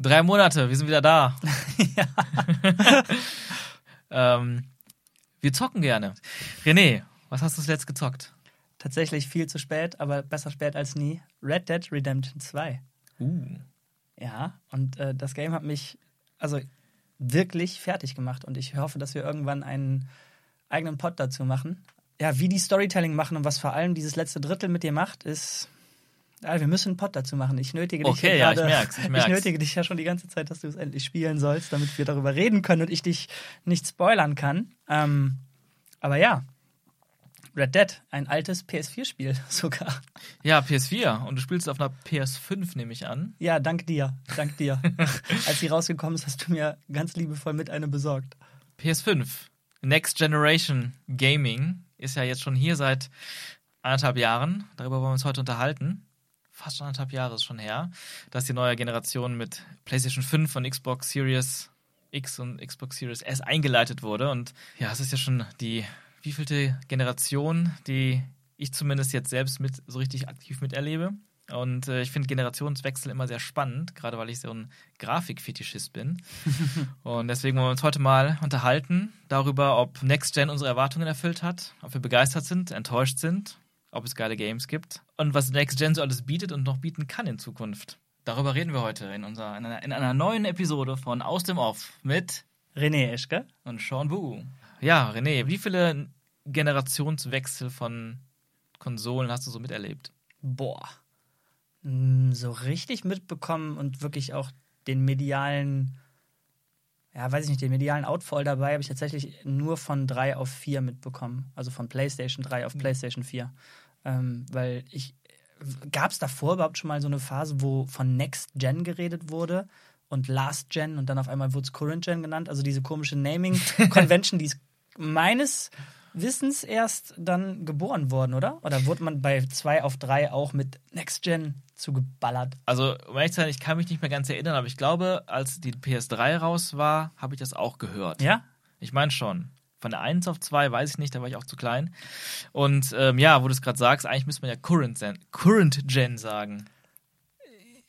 Drei Monate, wir sind wieder da. ähm, wir zocken gerne. René, was hast du zuletzt gezockt? Tatsächlich viel zu spät, aber besser spät als nie. Red Dead Redemption 2. Uh. Ja, und äh, das Game hat mich also wirklich fertig gemacht und ich hoffe, dass wir irgendwann einen eigenen Pod dazu machen. Ja, wie die Storytelling machen und was vor allem dieses letzte Drittel mit dir macht, ist. Ja, wir müssen einen Pod dazu machen. Ich nötige dich Okay, ja ja, ich merk's, ich merk's. nötige dich ja schon die ganze Zeit, dass du es endlich spielen sollst, damit wir darüber reden können und ich dich nicht spoilern kann. Ähm, aber ja, Red Dead, ein altes PS4-Spiel sogar. Ja, PS4. Und du spielst auf einer PS5, nehme ich an. Ja, dank dir, dank dir. Als sie rausgekommen ist, hast du mir ganz liebevoll mit eine besorgt. PS5. Next Generation Gaming ist ja jetzt schon hier seit anderthalb Jahren. Darüber wollen wir uns heute unterhalten. Fast schon anderthalb Jahre ist schon her, dass die neue Generation mit PlayStation 5 und Xbox Series X und Xbox Series S eingeleitet wurde. Und ja, es ist ja schon die wievielte Generation, die ich zumindest jetzt selbst mit so richtig aktiv miterlebe. Und äh, ich finde Generationswechsel immer sehr spannend, gerade weil ich so ein Grafikfetischist bin. Und deswegen wollen wir uns heute mal unterhalten darüber, ob Next Gen unsere Erwartungen erfüllt hat, ob wir begeistert sind, enttäuscht sind, ob es geile Games gibt und was Next Gen so alles bietet und noch bieten kann in Zukunft. Darüber reden wir heute in, unserer, in, einer, in einer neuen Episode von Aus dem Off mit René Eschke. und Sean Wu. Ja, René, wie viele Generationswechsel von Konsolen hast du so miterlebt? Boah. Mm, So richtig mitbekommen und wirklich auch den medialen, ja, weiß ich nicht, den medialen Outfall dabei habe ich tatsächlich nur von 3 auf 4 mitbekommen. Also von PlayStation 3 auf PlayStation 4. Ähm, weil ich. Gab es davor überhaupt schon mal so eine Phase, wo von Next Gen geredet wurde und Last Gen und dann auf einmal wurde es Current Gen genannt? Also diese komische Naming-Convention, die ist meines Wissens erst dann geboren worden, oder? Oder wurde man bei 2 auf 3 auch mit Next Gen zugeballert? Also, um ehrlich zu sein, ich kann mich nicht mehr ganz erinnern, aber ich glaube, als die PS3 raus war, habe ich das auch gehört. Ja? Ich meine schon. Von der 1 auf 2 weiß ich nicht, da war ich auch zu klein. Und ähm, ja, wo du es gerade sagst, eigentlich müsste man ja Current, Gen- Current Gen sagen.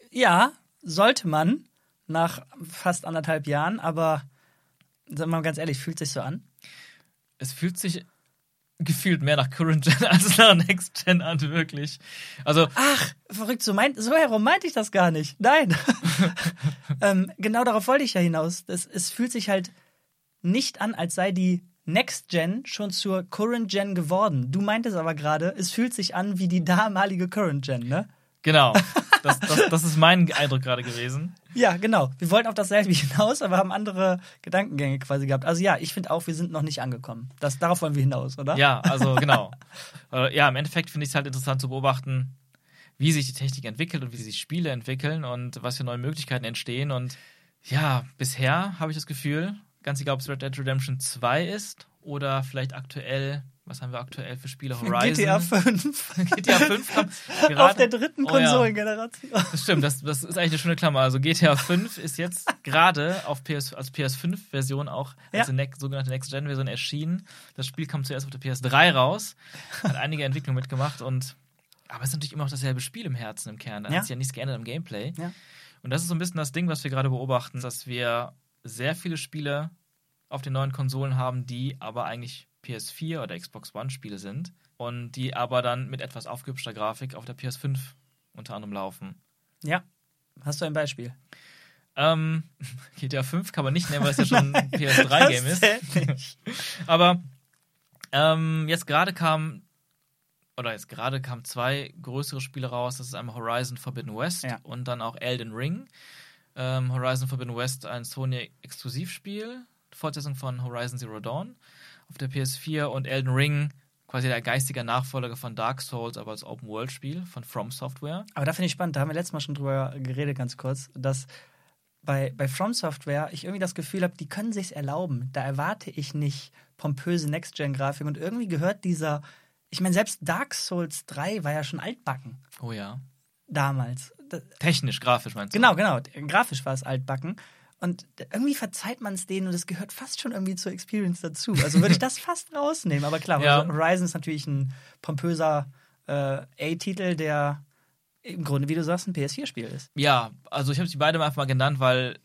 Ja, sollte man nach fast anderthalb Jahren, aber sagen wir mal ganz ehrlich, fühlt sich so an. Es fühlt sich gefühlt mehr nach Current Gen als nach Next Gen an, wirklich. Also, Ach, verrückt, so, meint, so herum meinte ich das gar nicht. Nein. ähm, genau darauf wollte ich ja hinaus. Das, es fühlt sich halt nicht an, als sei die Next Gen schon zur Current Gen geworden. Du meintest aber gerade, es fühlt sich an wie die damalige Current Gen, ne? genau. Das, das, das ist mein Eindruck gerade gewesen. Ja, genau. Wir wollten auf dasselbe hinaus, aber haben andere Gedankengänge quasi gehabt. Also ja, ich finde auch, wir sind noch nicht angekommen. Das, darauf wollen wir hinaus, oder? Ja, also genau. Äh, ja, im Endeffekt finde ich es halt interessant zu beobachten, wie sich die Technik entwickelt und wie sich Spiele entwickeln und was für neue Möglichkeiten entstehen. Und ja, bisher habe ich das Gefühl, ganz egal, ob es Red Dead Redemption 2 ist oder vielleicht aktuell, was haben wir aktuell für Spiele? Horizon. GTA 5. GTA 5 kam Auf gerade. der dritten Oh ja. Konsolengeneration. Das stimmt, das, das ist eigentlich eine schöne Klammer. Also GTA 5 ist jetzt gerade auf PS, als PS5-Version auch als Ja. eine ne sogenannte Next-Gen-Version erschienen. Das Spiel kam zuerst auf der PS3 raus, hat einige Entwicklungen mitgemacht und aber es ist natürlich immer noch dasselbe Spiel im Herzen, im Kern. Da Ja. hat sich ja nichts geändert im Gameplay. Ja. Und das ist so ein bisschen das Ding, was wir gerade beobachten, dass wir sehr viele Spiele auf den neuen Konsolen haben, die aber eigentlich PS4 oder Xbox One-Spiele sind und die aber dann mit etwas aufgehübschter Grafik auf der PS5 unter anderem laufen. Ja. Hast du ein Beispiel? Ähm, GTA 5 kann man nicht nennen, weil es ja schon ein PS3-Game Das ist. Aber ähm, jetzt gerade kam, oder jetzt gerade kamen zwei größere Spiele raus. Das ist einmal Horizon Forbidden West Ja. und dann auch Elden Ring. Ähm, Horizon Forbidden West, ein Sony-Exklusivspiel, Fortsetzung von Horizon Zero Dawn auf der PS4 und Elden Ring, quasi der geistige Nachfolger von Dark Souls, aber als Open-World-Spiel von From Software. Aber da finde ich spannend, da haben wir letztes Mal schon drüber geredet, ganz kurz, dass bei, bei From Software ich irgendwie das Gefühl habe, die können sich's erlauben. Da erwarte ich nicht pompöse Next-Gen-Grafik und irgendwie gehört dieser, ich meine, selbst Dark Souls 3 war ja schon altbacken Oh ja. damals. Da, Technisch, grafisch meinst du? genau, genau, grafisch war es altbacken. Und irgendwie verzeiht man es denen und es gehört fast schon irgendwie zur Experience dazu. Also würde ich das fast rausnehmen. Aber klar, Ja. Horizon ist natürlich ein pompöser äh, A-Titel, der im Grunde, wie du sagst, ein PS4-Spiel ist. Ja, also ich habe sie beide einfach mal genannt, weil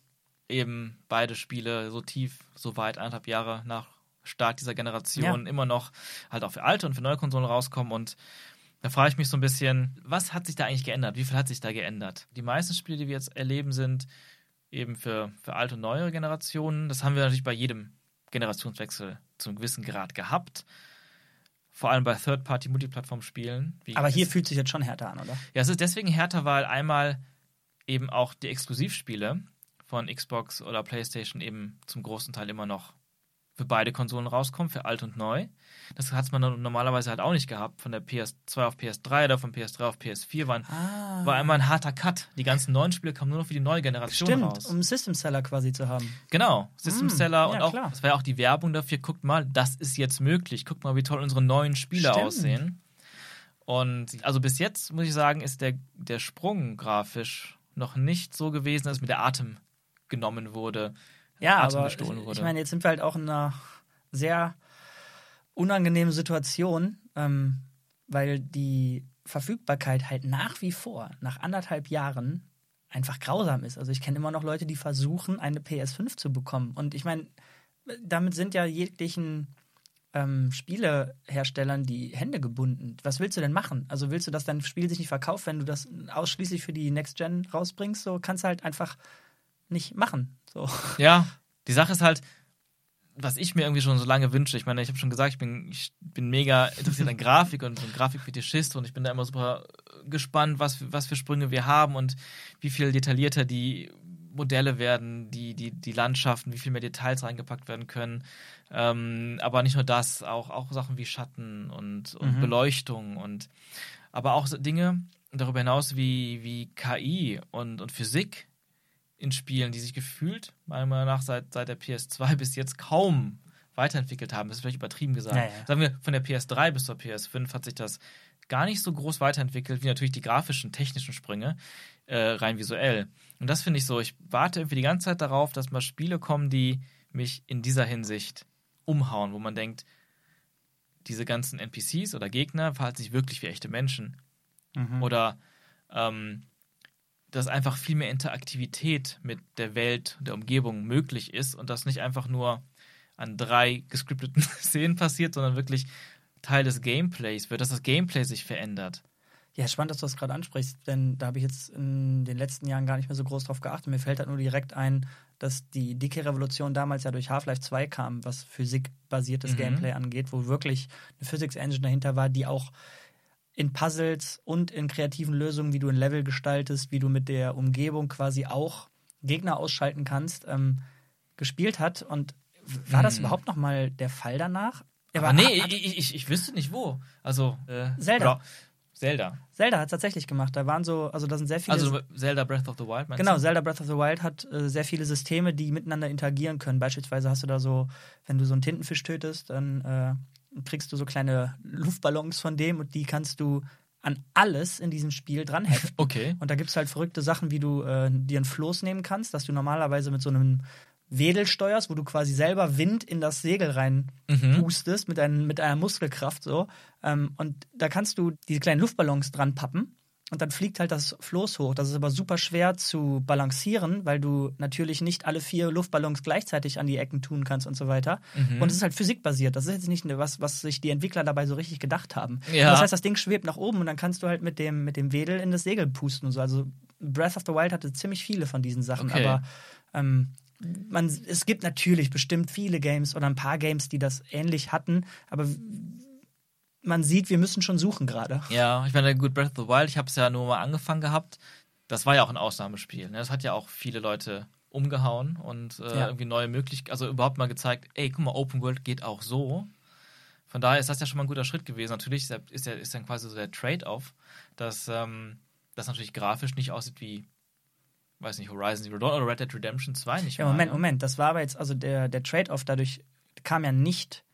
eben beide Spiele so tief, so weit, eineinhalb Jahre nach Start dieser Generation Ja. immer noch halt auch für alte und für neue Konsolen rauskommen und da frage ich mich so ein bisschen, was hat sich da eigentlich geändert? Wie viel hat sich da geändert? Die meisten Spiele, die wir jetzt erleben, sind eben für, für alte und neuere Generationen. Das haben wir natürlich bei jedem Generationswechsel zu einem gewissen Grad gehabt. Vor allem bei Third-Party-Multiplattform-Spielen. Aber hier fühlt sich jetzt schon härter an, oder? ja, es ist deswegen härter, weil einmal eben auch die Exklusivspiele von Xbox oder PlayStation eben zum großen Teil immer noch für beide Konsolen rauskommen, für alt und neu. Das hat man normalerweise halt auch nicht gehabt. Von der PS2 auf PS3 oder von PS3 auf PS4 waren, Ah. war einmal ein harter Cut. Die ganzen neuen Spiele kamen nur noch für die neue Generation Stimmt, raus. um einen System-Seller quasi zu haben. Genau, System Mm, Seller ja, und auch, klar. das war ja auch die Werbung dafür, guckt mal, das ist jetzt möglich, guckt mal, wie toll unsere neuen Spiele Stimmt. aussehen. Und also bis jetzt, muss ich sagen, ist der, der Sprung grafisch noch nicht so gewesen, dass mir der Atem genommen wurde. Ja, Atem aber gestohlen ich wurde. meine, jetzt sind wir halt auch in einer sehr unangenehmen Situation, ähm, weil die Verfügbarkeit halt nach wie vor, nach anderthalb Jahren, einfach grausam ist. Also ich kenne immer noch Leute, die versuchen, eine PS5 zu bekommen. Und ich meine, damit sind ja jeglichen ähm, Spieleherstellern die Hände gebunden. Was willst du denn machen? Also willst du, dass dein Spiel sich nicht verkauft, wenn du das ausschließlich für die Next Gen rausbringst? So kannst du halt einfach nicht machen. So. Ja, die Sache ist halt, was ich mir irgendwie schon so lange wünsche. Ich meine, ich habe schon gesagt, ich bin, ich bin mega interessiert an Grafik und bin Grafikfetischist und ich bin da immer super gespannt, was, für- was für Sprünge wir haben und wie viel detaillierter die Modelle werden, die, die, die Landschaften, wie viel mehr Details reingepackt werden können. Ähm, aber nicht nur das, auch, auch Sachen wie Schatten und, und Mhm. Beleuchtung und aber auch Dinge darüber hinaus wie, wie KI und, und Physik in Spielen, die sich gefühlt, meiner Meinung nach, seit, seit der PS2 bis jetzt kaum weiterentwickelt haben. Das ist vielleicht übertrieben gesagt. Ja, ja. Sagen wir, von der PS3 bis zur PS5 hat sich das gar nicht so groß weiterentwickelt, wie natürlich die grafischen, technischen Sprünge, äh, rein visuell. Und das finde ich so, ich warte irgendwie die ganze Zeit darauf, dass mal Spiele kommen, die mich in dieser Hinsicht umhauen, wo man denkt, diese ganzen NPCs oder Gegner verhalten sich wirklich wie echte Menschen. Mhm. Oder ähm, dass einfach viel mehr Interaktivität mit der Welt, der Umgebung möglich ist und das nicht einfach nur an drei gescripteten Szenen passiert, sondern wirklich Teil des Gameplays wird, dass das Gameplay sich verändert. Ja, spannend, dass du das gerade ansprichst, denn da habe ich jetzt in den letzten Jahren gar nicht mehr so groß drauf geachtet. Mir fällt halt nur direkt ein, dass die dicke Revolution damals ja durch Half-Life 2 kam, was physikbasiertes Mhm. Gameplay angeht, wo wirklich eine Physics-Engine dahinter war, die auch in Puzzles und in kreativen Lösungen, wie du ein Level gestaltest, wie du mit der Umgebung quasi auch Gegner ausschalten kannst, ähm, gespielt hat. Und war das Mhm. überhaupt noch mal der Fall danach? Aber nee, ich, ich, ich, ich wüsste nicht wo. Also äh, Zelda. Zelda. Zelda hat tatsächlich gemacht. Da waren so, also da sind sehr viele. Also Zelda Breath of the Wild, meinst Genau, du? Zelda Breath of the Wild hat äh, sehr viele Systeme, die miteinander interagieren können. Beispielsweise hast du da so, wenn du so einen Tintenfisch tötest, dann äh, kriegst du so kleine Luftballons von dem und die kannst du an alles in diesem Spiel dran. Okay. und da gibt es halt verrückte Sachen, wie du äh, dir ein Floß nehmen kannst, dass du normalerweise mit so einem Wedel steuerst, wo du quasi selber Wind in das Segel rein Mhm. pustest mit, ein, mit einer Muskelkraft so. Ähm, und da kannst du diese kleinen Luftballons dran pappen und dann fliegt halt das Floß hoch. Das ist aber super schwer zu balancieren, weil du natürlich nicht alle vier Luftballons gleichzeitig an die Ecken tun kannst und so weiter. Mhm. Und es ist halt physikbasiert. Das ist jetzt nicht was, was sich die Entwickler dabei so richtig gedacht haben. Ja. Das heißt, das Ding schwebt nach oben und dann kannst du halt mit dem, mit dem Wedel in das Segel pusten und so. Also Breath of the Wild hatte ziemlich viele von diesen Sachen, Okay. aber ähm, man, es gibt natürlich bestimmt viele Games oder ein paar Games, die das ähnlich hatten, aber man sieht, wir müssen schon suchen gerade. Ja, ich meine, gut, Breath of the Wild, ich habe es ja nur mal angefangen gehabt. Das war ja auch ein Ausnahmespiel. Ne? Das hat ja auch viele Leute umgehauen und äh, Ja. irgendwie neue Möglichkeiten, also überhaupt mal gezeigt, ey, guck mal, Open World geht auch so. Von daher ist das ja schon mal ein guter Schritt gewesen. Natürlich ist, ja, ist, dann quasi so der Trade-off, dass ähm, das natürlich grafisch nicht aussieht wie, weiß nicht, Horizon Zero Dawn oder Red Dead Redemption 2 nicht Ja, mal, Moment, ne? Moment, das war aber jetzt, also der, der Trade-off dadurch kam ja nicht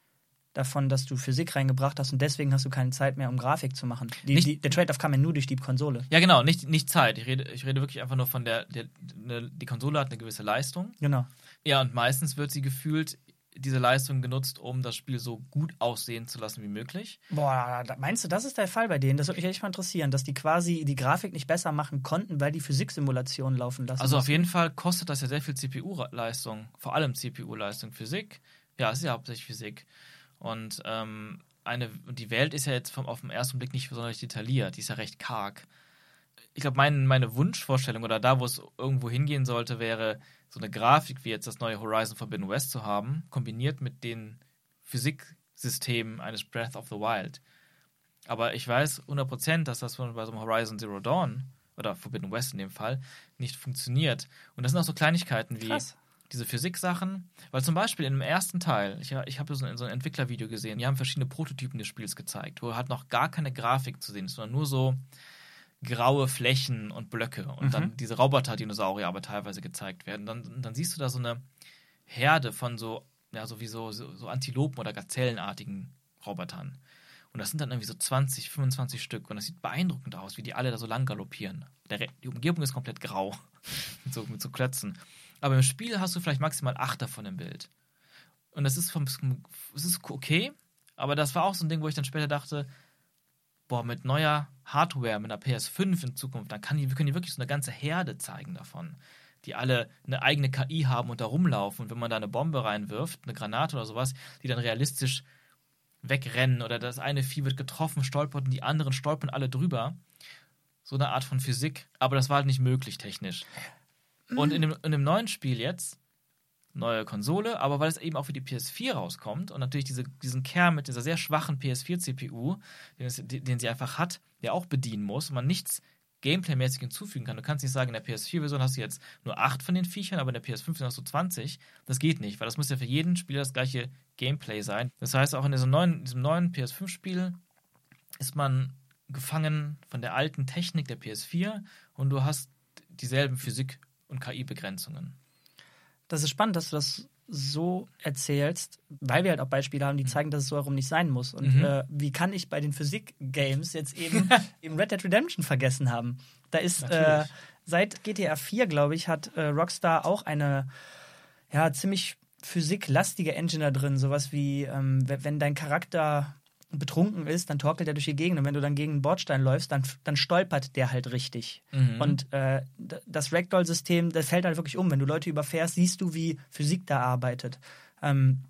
davon, dass du Physik reingebracht hast und deswegen hast du keine Zeit mehr, um Grafik zu machen. Die, Nicht- die, der Trade-off kam ja nur durch die Konsole. Ja, genau, nicht, nicht Zeit. Ich rede, ich rede wirklich einfach nur von der, der, ne, die Konsole hat eine gewisse Leistung. Genau. Ja, und meistens wird sie gefühlt diese Leistung genutzt, um das Spiel so gut aussehen zu lassen wie möglich. Boah, meinst du, das ist der Fall bei denen? Das würde mich echt mal interessieren, dass die quasi die Grafik nicht besser machen konnten, weil die Physiksimulationen laufen lassen. Also auf jeden Fall kostet das ja sehr viel CPU-Leistung, vor allem CPU-Leistung. Physik, ja, es ist ja hauptsächlich Physik. Und ähm, eine, die Welt ist ja jetzt vom, auf den ersten Blick nicht besonders detailliert, die ist ja recht karg. Ich glaube, mein, meine Wunschvorstellung oder da, wo es irgendwo hingehen sollte, wäre so eine Grafik wie jetzt das neue Horizon Forbidden West zu haben, kombiniert mit den Physiksystemen eines Breath of the Wild. Aber ich weiß 100%, dass das bei so einem Horizon Zero Dawn oder Forbidden West in dem Fall nicht funktioniert. Und das sind auch so Kleinigkeiten wie Krass. Diese Physik-Sachen. Weil zum Beispiel in dem ersten Teil, ich, ich habe so, so ein Entwicklervideo gesehen, die haben verschiedene Prototypen des Spiels gezeigt, wo halt noch gar keine Grafik zu sehen ist, sondern nur so graue Flächen und Blöcke und mhm. dann diese Roboter-Dinosaurier aber teilweise gezeigt werden. Dann, dann siehst du da so eine Herde von so, ja, sowieso so, so Antilopen oder Gazellenartigen Robotern. Und das sind dann irgendwie so 20, 25 Stück. Und das sieht beeindruckend aus, wie die alle da so lang galoppieren. Die Umgebung ist komplett grau. mit, so, mit so Klötzen. Aber im Spiel hast du vielleicht maximal acht davon im Bild. Und das ist, vom, das ist okay. Aber das war auch so ein Ding, wo ich dann später dachte, boah, mit neuer Hardware, mit einer PS5 in Zukunft, dann kann die, können die wirklich so eine ganze Herde zeigen davon, die alle eine eigene KI haben und da rumlaufen. Und wenn man da eine Bombe reinwirft, eine Granate oder sowas, die dann realistisch wegrennen oder das eine Vieh wird getroffen, stolpert und die anderen stolpern alle drüber. So eine Art von Physik. Aber das war halt nicht möglich technisch. Und in dem, in dem neuen Spiel jetzt neue Konsole, aber weil es eben auch für die PS4 rauskommt und natürlich diese, diesen Kern mit dieser sehr schwachen PS4-CPU, den, den, sie einfach hat, der auch bedienen muss und man nichts Gameplay-mäßig hinzufügen kann. Du kannst nicht sagen, in der PS4-Version hast du jetzt nur acht von den Viechern, aber in der PS5 hast du 20. Das geht nicht, weil das muss ja für jeden Spieler das gleiche Gameplay sein. Das heißt, auch in diesem neuen, diesem neuen PS5-Spiel ist man gefangen von der alten Technik der PS4 und du hast dieselben Physik- und KI-Begrenzungen das ist spannend, dass du das so erzählst, weil wir halt auch Beispiele haben, die mhm. zeigen, dass es so herum nicht sein muss. Und mhm. äh, wie kann ich bei den Physik-Games jetzt eben, eben Red Dead Redemption vergessen haben? Da ist äh, seit GTA 4, glaube ich, hat äh, Rockstar auch eine ja, ziemlich physiklastige Engine da drin. Sowas wie, ähm, wenn dein Charakter betrunken ist, dann torkelt er durch die Gegend und wenn du dann gegen einen Bordstein läufst, dann, dann stolpert der halt richtig. Mhm. Und äh, das Ragdoll-System, das fällt halt wirklich um. Wenn du Leute überfährst, siehst du, wie Physik da arbeitet. Ähm,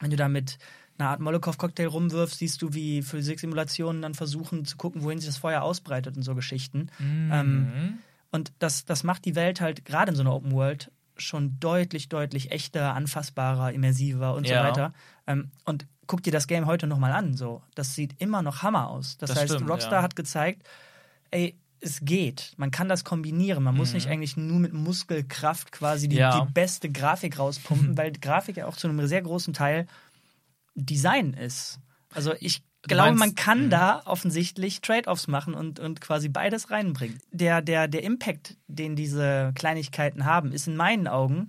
wenn du da mit einer Art Molokow-Cocktail rumwirfst, siehst du, wie Physiksimulationen dann versuchen zu gucken, wohin sich das Feuer ausbreitet und so Geschichten. Mhm. Ähm, und das, das macht die Welt halt gerade in so einer Open World schon deutlich, deutlich echter, anfassbarer, immersiver und ja. so weiter. Ähm, und guck dir das Game heute nochmal an. So. Das sieht immer noch Hammer aus. Das, das heißt, stimmt, Rockstar ja. hat gezeigt, ey, es geht. Man kann das kombinieren. Man mhm. muss nicht eigentlich nur mit Muskelkraft quasi die, ja. die beste Grafik rauspumpen, weil Grafik ja auch zu einem sehr großen Teil Design ist. Also ich glaube, man kann mh. da offensichtlich Trade-offs machen und, und quasi beides reinbringen. Der, der, der Impact, den diese Kleinigkeiten haben, ist in meinen Augen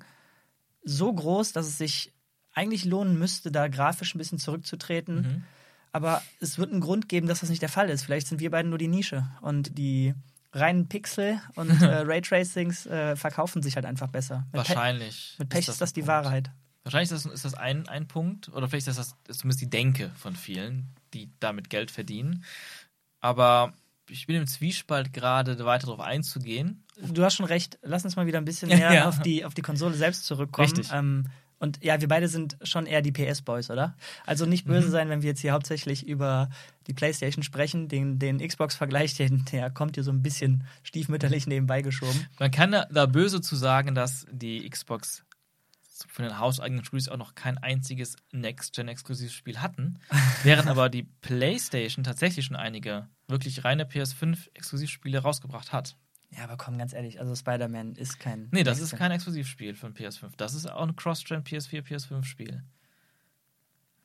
so groß, dass es sich eigentlich lohnen müsste, da grafisch ein bisschen zurückzutreten. Mhm. Aber es wird einen Grund geben, dass das nicht der Fall ist. Vielleicht sind wir beiden nur die Nische und die reinen Pixel und äh, Raytracings äh, verkaufen sich halt einfach besser. Mit Wahrscheinlich. Pe mit Pech ist das, ist das die Punkt. Wahrheit. Wahrscheinlich ist das, ist das ein, ein Punkt, oder vielleicht ist das, ist zumindest die Denke von vielen, die damit Geld verdienen. Aber ich bin im Zwiespalt gerade weiter darauf einzugehen. Du hast schon recht. Lass uns mal wieder ein bisschen mehr ja. auf, die, auf die Konsole selbst zurückkommen. Richtig. Ähm, und ja, wir beide sind schon eher die PS-Boys, oder? Also nicht böse mhm. sein, wenn wir jetzt hier hauptsächlich über die PlayStation sprechen. Den, den Xbox-Vergleich, der kommt hier so ein bisschen stiefmütterlich nebenbei geschoben. Man kann da böse zu sagen, dass die Xbox von den hauseigenen Studios auch noch kein einziges Next-Gen-Exklusivspiel hatten, während aber die PlayStation tatsächlich schon einige wirklich reine PS5-Exklusivspiele rausgebracht hat. Ja, aber komm, ganz ehrlich, also Spider-Man ist kein. Nee, das ist kein Exklusivspiel für ein PS5. Das ist auch ein Cross-Gen PS4, PS5-Spiel.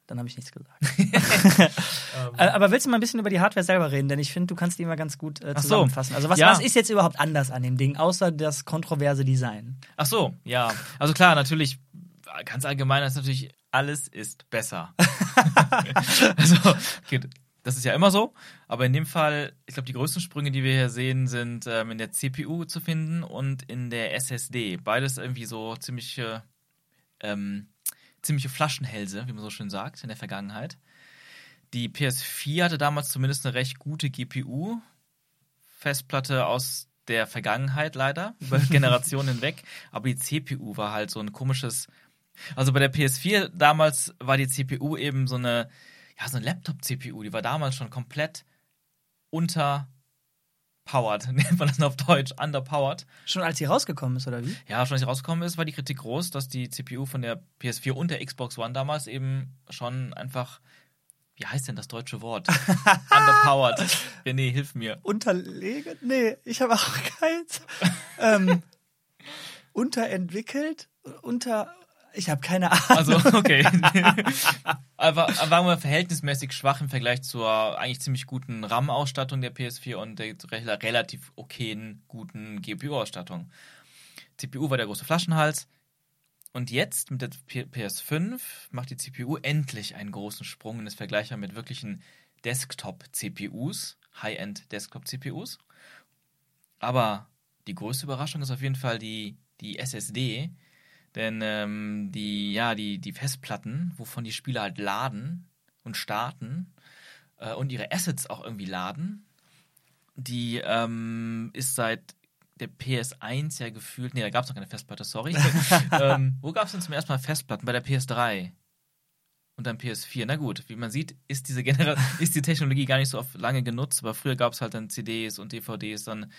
Dann habe ich nichts gesagt. Ähm. aber willst du mal ein bisschen über die Hardware selber reden? Denn ich finde, du kannst die immer ganz gut äh, zusammenfassen. So. Also, was, ja. was ist jetzt überhaupt anders an dem Ding, außer das kontroverse Design? Ach so, ja. Also, klar, natürlich, ganz allgemein ist natürlich, alles ist besser. also, okay, das ist ja immer so, aber in dem Fall, ich glaube, die größten Sprünge, die wir hier sehen, sind ähm, in der CPU zu finden und in der SSD. Beides irgendwie so ziemliche ähm, ziemliche Flaschenhälse, wie man so schön sagt, in der Vergangenheit. Die PS4 hatte damals zumindest eine recht gute GPU. Festplatte aus der Vergangenheit leider, über Generationen hinweg. Aber die CPU war halt so ein komisches. Also bei der PS4 damals war die CPU eben so eine, ja, so eine Laptop-CPU. Die war damals schon komplett unter underpowered, nennt man das auf Deutsch, underpowered. Schon als sie rausgekommen ist, oder wie? Ja, schon als sie rausgekommen ist, war die Kritik groß, dass die CPU von der PS4 und der Xbox One damals eben schon einfach, wie heißt denn das deutsche Wort? underpowered. René, hilf mir. Unterlegen? Nee, ich habe auch keins. ähm, unterentwickelt? Unter. Ich habe keine Ahnung. Also, okay. Aber waren wir verhältnismäßig schwach im Vergleich zur eigentlich ziemlich guten RAM-Ausstattung der PS4 und der relativ okayen, guten GPU-Ausstattung. CPU war der große Flaschenhals. Und jetzt mit der PS5 macht die CPU endlich einen großen Sprung und ist vergleichbar mit wirklichen Desktop-CPUs, High-End Desktop-CPUs. Aber die größte Überraschung ist auf jeden Fall die, die SSD, denn ähm, die, ja, die, die Festplatten, wovon die Spieler halt laden und starten äh, und ihre Assets auch irgendwie laden, die ähm, ist seit der PS1 ja gefühlt, nee, da gab es noch keine Festplatte, sorry. ähm, wo gab es denn zum ersten Mal Festplatten? Bei der PS3 und dann PS4. Na gut, wie man sieht, ist diese Genera ist die Technologie gar nicht so oft lange genutzt, aber früher gab es halt dann CDs und DVDs, dann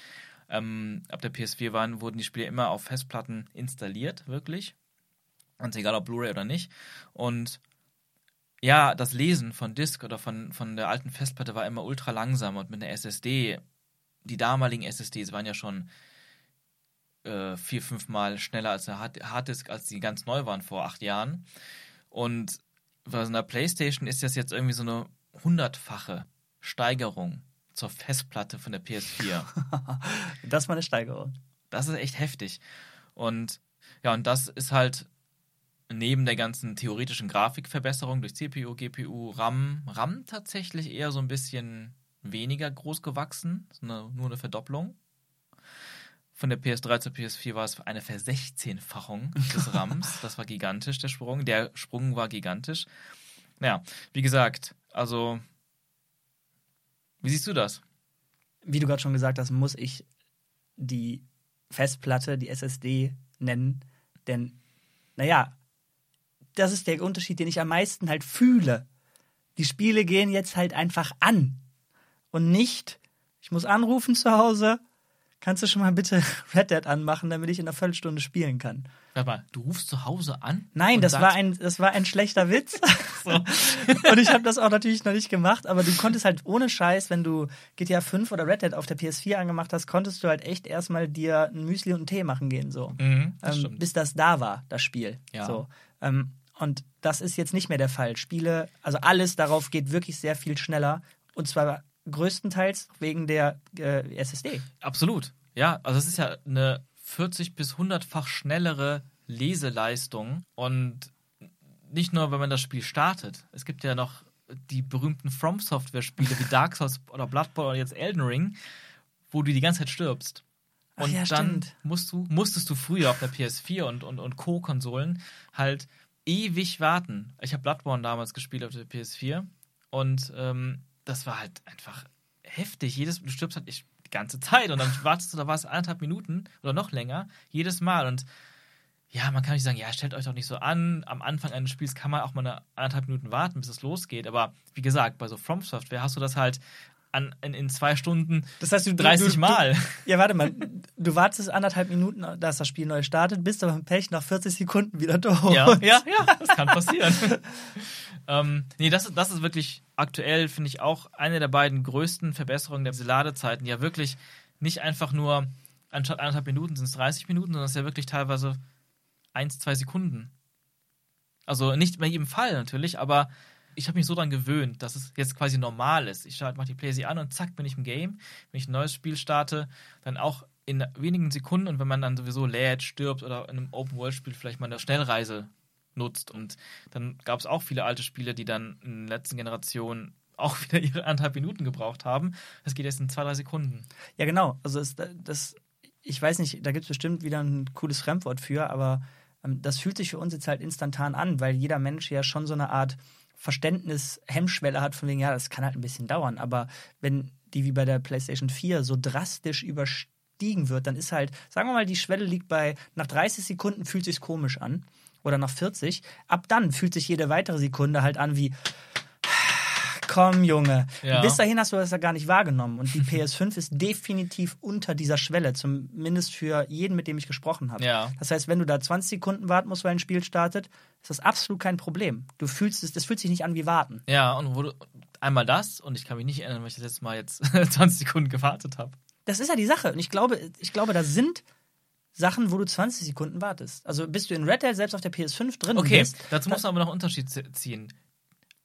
ähm, ab der PS4 waren, wurden die Spiele immer auf Festplatten installiert, wirklich. Ganz egal ob Blu-ray oder nicht. Und ja, das Lesen von Disk oder von, von der alten Festplatte war immer ultra langsam und mit einer SSD, die damaligen SSDs waren ja schon äh, vier, fünf Mal schneller als eine Harddisk, als die ganz neu waren vor acht Jahren. Und bei so einer Playstation ist das jetzt irgendwie so eine hundertfache Steigerung zur Festplatte von der PS4. das ist mal eine Steigerung. Das ist echt heftig. Und ja, und das ist halt neben der ganzen theoretischen Grafikverbesserung durch CPU, GPU, RAM, RAM tatsächlich eher so ein bisschen weniger groß gewachsen, nur eine Verdopplung. Von der PS3 zur PS4 war es eine Versechzehnfachung des RAMs. Das war gigantisch, der Sprung. Der Sprung war gigantisch. Naja, wie gesagt, also wie siehst du das? Wie du gerade schon gesagt hast, muss ich die Festplatte, die SSD nennen. Denn, naja, das ist der Unterschied, den ich am meisten halt fühle. Die Spiele gehen jetzt halt einfach an. Und nicht, ich muss anrufen zu Hause, kannst du schon mal bitte Red Dead anmachen, damit ich in einer Viertelstunde spielen kann. Warte mal, du rufst zu Hause an? Nein, das war, ein, das war ein schlechter Witz. so. Und ich habe das auch natürlich noch nicht gemacht, aber du konntest halt ohne Scheiß, wenn du GTA 5 oder Red Dead auf der PS4 angemacht hast, konntest du halt echt erstmal dir ein Müsli und einen Tee machen gehen, so. Mhm, das ähm, bis das da war, das Spiel. Ja. So. Ähm, und das ist jetzt nicht mehr der Fall. Spiele, also alles darauf geht wirklich sehr viel schneller. Und zwar größtenteils wegen der äh, SSD. Absolut. Ja, also es ist ja eine 40 bis 100-fach schnellere Leseleistung und nicht nur, wenn man das Spiel startet. Es gibt ja noch die berühmten From Software Spiele wie Dark Souls oder Bloodborne oder jetzt Elden Ring, wo du die ganze Zeit stirbst. Und ja, dann musst du, musstest du früher auf der PS4 und, und, und Co-Konsolen halt ewig warten. Ich habe Bloodborne damals gespielt auf der PS4 und ähm, das war halt einfach heftig. Jedes, du stirbst halt ich, die ganze Zeit und dann wartest du, da war es anderthalb Minuten oder noch länger, jedes Mal. Und ja, man kann nicht sagen, ja, stellt euch doch nicht so an. Am Anfang eines Spiels kann man auch mal eine anderthalb Minuten warten, bis es losgeht. Aber wie gesagt, bei so From Software hast du das halt an, in, in zwei Stunden das heißt, du, 30 du, Mal. Du, ja, warte mal. Du wartest anderthalb Minuten, dass das Spiel neu startet, bist aber im Pech nach 40 Sekunden wieder tot. Ja, ja, ja das kann passieren. ähm, nee, das, das ist wirklich aktuell, finde ich, auch eine der beiden größten Verbesserungen der Ladezeiten. Ja, wirklich nicht einfach nur, anstatt anderthalb Minuten sind es 30 Minuten, sondern es ist ja wirklich teilweise 1, 2 Sekunden. Also nicht bei jedem Fall natürlich, aber ich habe mich so daran gewöhnt, dass es jetzt quasi normal ist. Ich mache die PlayStation an und zack, bin ich im Game. Wenn ich ein neues Spiel starte, dann auch in wenigen Sekunden und wenn man dann sowieso lädt, stirbt oder in einem Open-World-Spiel vielleicht mal eine Schnellreise nutzt. Und dann gab es auch viele alte Spiele, die dann in der letzten Generation auch wieder ihre anderthalb Minuten gebraucht haben. Das geht jetzt in zwei, drei Sekunden. Ja, genau. Also es, das, ich weiß nicht, da gibt es bestimmt wieder ein cooles Fremdwort für, aber ähm, das fühlt sich für uns jetzt halt instantan an, weil jeder Mensch ja schon so eine Art Verständnis-Hemmschwelle hat, von wegen, ja, das kann halt ein bisschen dauern. Aber wenn die wie bei der PlayStation 4 so drastisch überstiegen wird, dann ist halt, sagen wir mal, die Schwelle liegt bei, nach 30 Sekunden fühlt sich komisch an. Oder nach 40. Ab dann fühlt sich jede weitere Sekunde halt an wie, komm, Junge. Ja. Bis dahin hast du das ja gar nicht wahrgenommen. Und die PS5 ist definitiv unter dieser Schwelle, zumindest für jeden, mit dem ich gesprochen habe. Ja. Das heißt, wenn du da 20 Sekunden warten musst, weil ein Spiel startet, ist das absolut kein Problem. Du fühlst es, das fühlt sich nicht an wie warten. Ja, und wo du, einmal das, und ich kann mich nicht erinnern, weil ich das letzte Mal jetzt 20 Sekunden gewartet habe. Das ist ja die Sache. Und ich glaube, ich glaube, da sind Sachen, wo du 20 Sekunden wartest. Also bis du in Red Dead selbst auf der PS5 drin Okay, bist. dazu muss man aber noch einen Unterschied zi- ziehen.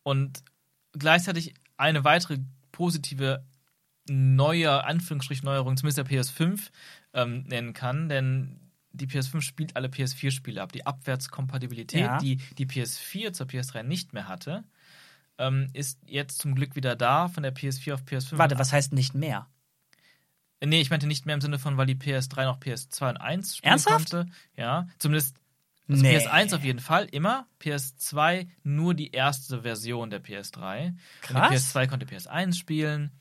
Und gleichzeitig eine weitere positive neue, Anführungsstrich Neuerung, zumindest der PS5, ähm, nennen kann, denn die PS5 spielt alle PS4-Spiele ab. Die Abwärtskompatibilität, Ja. die die PS4 zur PS3 nicht mehr hatte, ähm, ist jetzt zum Glück wieder da, von der PS4 auf PS5. Warte, was heißt nicht mehr? Nee, ich meinte nicht mehr im Sinne von, weil die PS3 noch PS2 und 1 spielen Ernsthaft? konnte. Ja, zumindest also Nee. PS1 auf jeden Fall immer, PS2 nur die erste Version der PS3. Und Krass. die PS2 konnte PS1 spielen.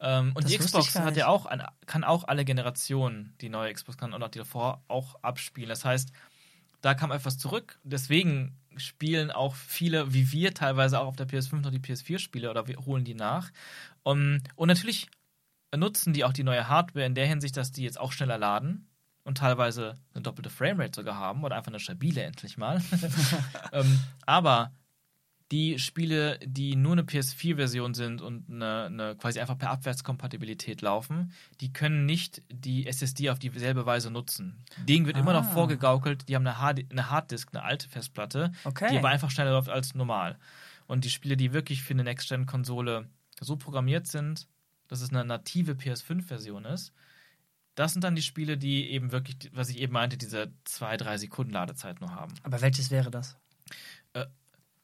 Ähm, und Das die Xbox hat ja auch kann auch alle Generationen, die neue Xbox kann und auch die davor auch abspielen. Das heißt, da kam etwas zurück. Deswegen spielen auch viele, wie wir teilweise auch auf der PS5 noch die PS4-Spiele oder wir holen die nach. Um, und natürlich nutzen die auch die neue Hardware in der Hinsicht, dass die jetzt auch schneller laden und teilweise eine doppelte Framerate sogar haben oder einfach eine stabile endlich mal. ähm, aber die Spiele, die nur eine PS4-Version sind und eine, eine quasi einfach per Abwärtskompatibilität laufen, die können nicht die SSD auf dieselbe Weise nutzen. Denen wird immer noch Ah. vorgegaukelt, die haben eine, HD, eine Harddisk, eine alte Festplatte, Okay. die aber einfach schneller läuft als normal. Und die Spiele, die wirklich für eine Next-Gen-Konsole so programmiert sind, dass es eine native PS5-Version ist, das sind dann die Spiele, die eben wirklich, was ich eben meinte, diese zwei, drei Sekunden Ladezeit nur haben. Aber welches wäre das?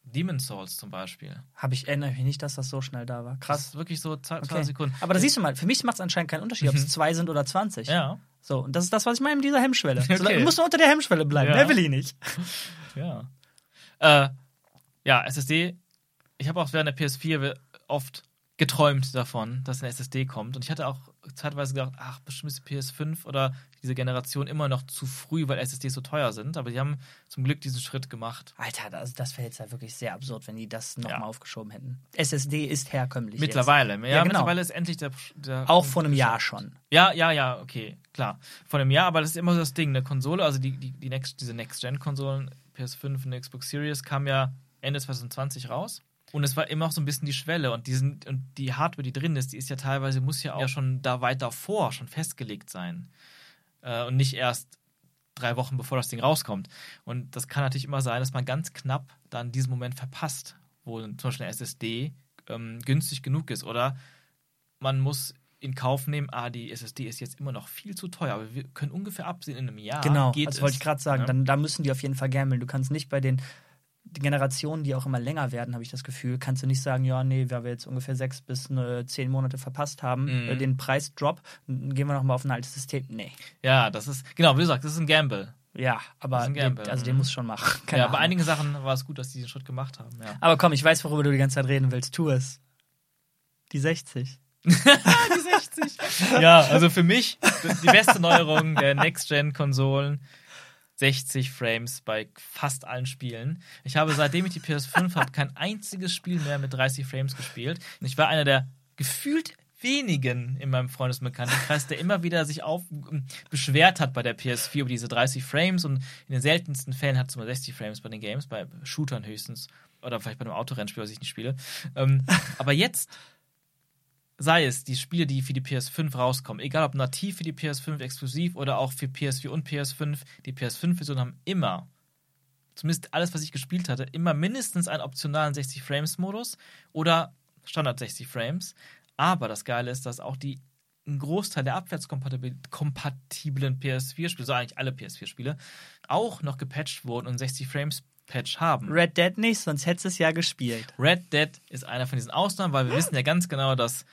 Demon's Souls zum Beispiel. Habe ich erinnere mich nicht, dass das so schnell da war. Das Krass. ist wirklich so zwei, Okay. Sekunden. Aber da siehst du mal, für mich macht es anscheinend keinen Unterschied, ob es Mhm. zwei sind oder 20. Ja, So, und das ist das, was ich meine mit dieser Hemmschwelle. Okay. So, du musst nur unter der Hemmschwelle bleiben. Ja. Mehr will ich nicht. ja. Äh, ja, SSD. Ich habe auch während der PS4 oft geträumt davon, dass eine SSD kommt. Und ich hatte auch zeitweise gedacht, ach, bestimmt ist die PS5 oder diese Generation immer noch zu früh, weil SSDs so teuer sind. Aber die haben zum Glück diesen Schritt gemacht. Alter, das, das wäre jetzt ja wirklich sehr absurd, wenn die das nochmal Ja. aufgeschoben hätten. SSD ist herkömmlich. Mittlerweile. Ja, Ja, genau. mittlerweile ist endlich der. der Jetzt. Auch vor einem Jahr schon. Ja, ja, ja, okay, klar. Vor einem Jahr, aber das ist immer so das Ding. Eine Konsole, also die, die, die Next, diese Next-Gen-Konsolen, PS5 und Xbox Series, kam ja Ende 2020 raus. Und es war immer auch so ein bisschen die Schwelle. Und, die, sind, und die Hardware, die drin ist, die ist ja teilweise, muss ja auch ja schon da weit davor schon festgelegt sein. Äh, und nicht erst drei Wochen bevor das Ding rauskommt. Und das kann natürlich immer sein, dass man ganz knapp dann diesen Moment verpasst, wo zum Beispiel eine SSD ähm, günstig genug ist. Oder man muss in Kauf nehmen, ah, die SSD ist jetzt immer noch viel zu teuer, aber wir können ungefähr absehen, in einem Jahr genau, geht das wollte ich gerade sagen. ne? Dann, da müssen die auf jeden Fall gambeln. Du kannst nicht bei den die Generationen, die auch immer länger werden, habe ich das Gefühl, kannst du nicht sagen, ja, nee, weil wir jetzt ungefähr sechs bis ne, zehn Monate verpasst haben, Mhm. äh, den Preisdrop, gehen wir nochmal auf ein altes System. Nee. Ja, das ist, genau, wie gesagt, das ist ein Gamble. Ja, aber den, Gamble, also den mhm. muss schon machen. Keine ja, bei Ahnung. einigen Sachen war es gut, dass die den Schritt gemacht haben. Ja. Aber komm, ich weiß, worüber du die ganze Zeit reden willst. Tu es. Die 60. die 60. ja, also für mich die beste Neuerung der Next-Gen-Konsolen. 60 Frames bei fast allen Spielen. Ich habe, seitdem ich die PS5 habe, kein einziges Spiel mehr mit 30 Frames gespielt. Und ich war einer der gefühlt wenigen in meinem Freundesbekanntenkreis, der immer wieder sich auf, beschwert hat bei der PS4 über diese 30 Frames und in den seltensten Fällen hat es immer 60 Frames bei den Games, bei Shootern höchstens oder vielleicht bei einem Autorennspiel, was ich nicht spiele. Ähm, aber jetzt sei es die Spiele, die für die PS5 rauskommen, egal ob nativ für die PS5 exklusiv oder auch für PS4 und PS5, die PS5-Versionen haben immer, zumindest alles, was ich gespielt hatte, immer mindestens einen optionalen 60-Frames-Modus oder Standard 60 Frames. Aber das Geile ist, dass auch die ein Großteil der abwärtskompatiblen PS4-Spiele, so eigentlich alle PS4-Spiele, auch noch gepatcht wurden und 60 Frames Patch haben. Red Dead nicht, sonst hättest du es ja gespielt. Red Dead ist einer von diesen Ausnahmen, weil wir wissen ja ganz genau, dass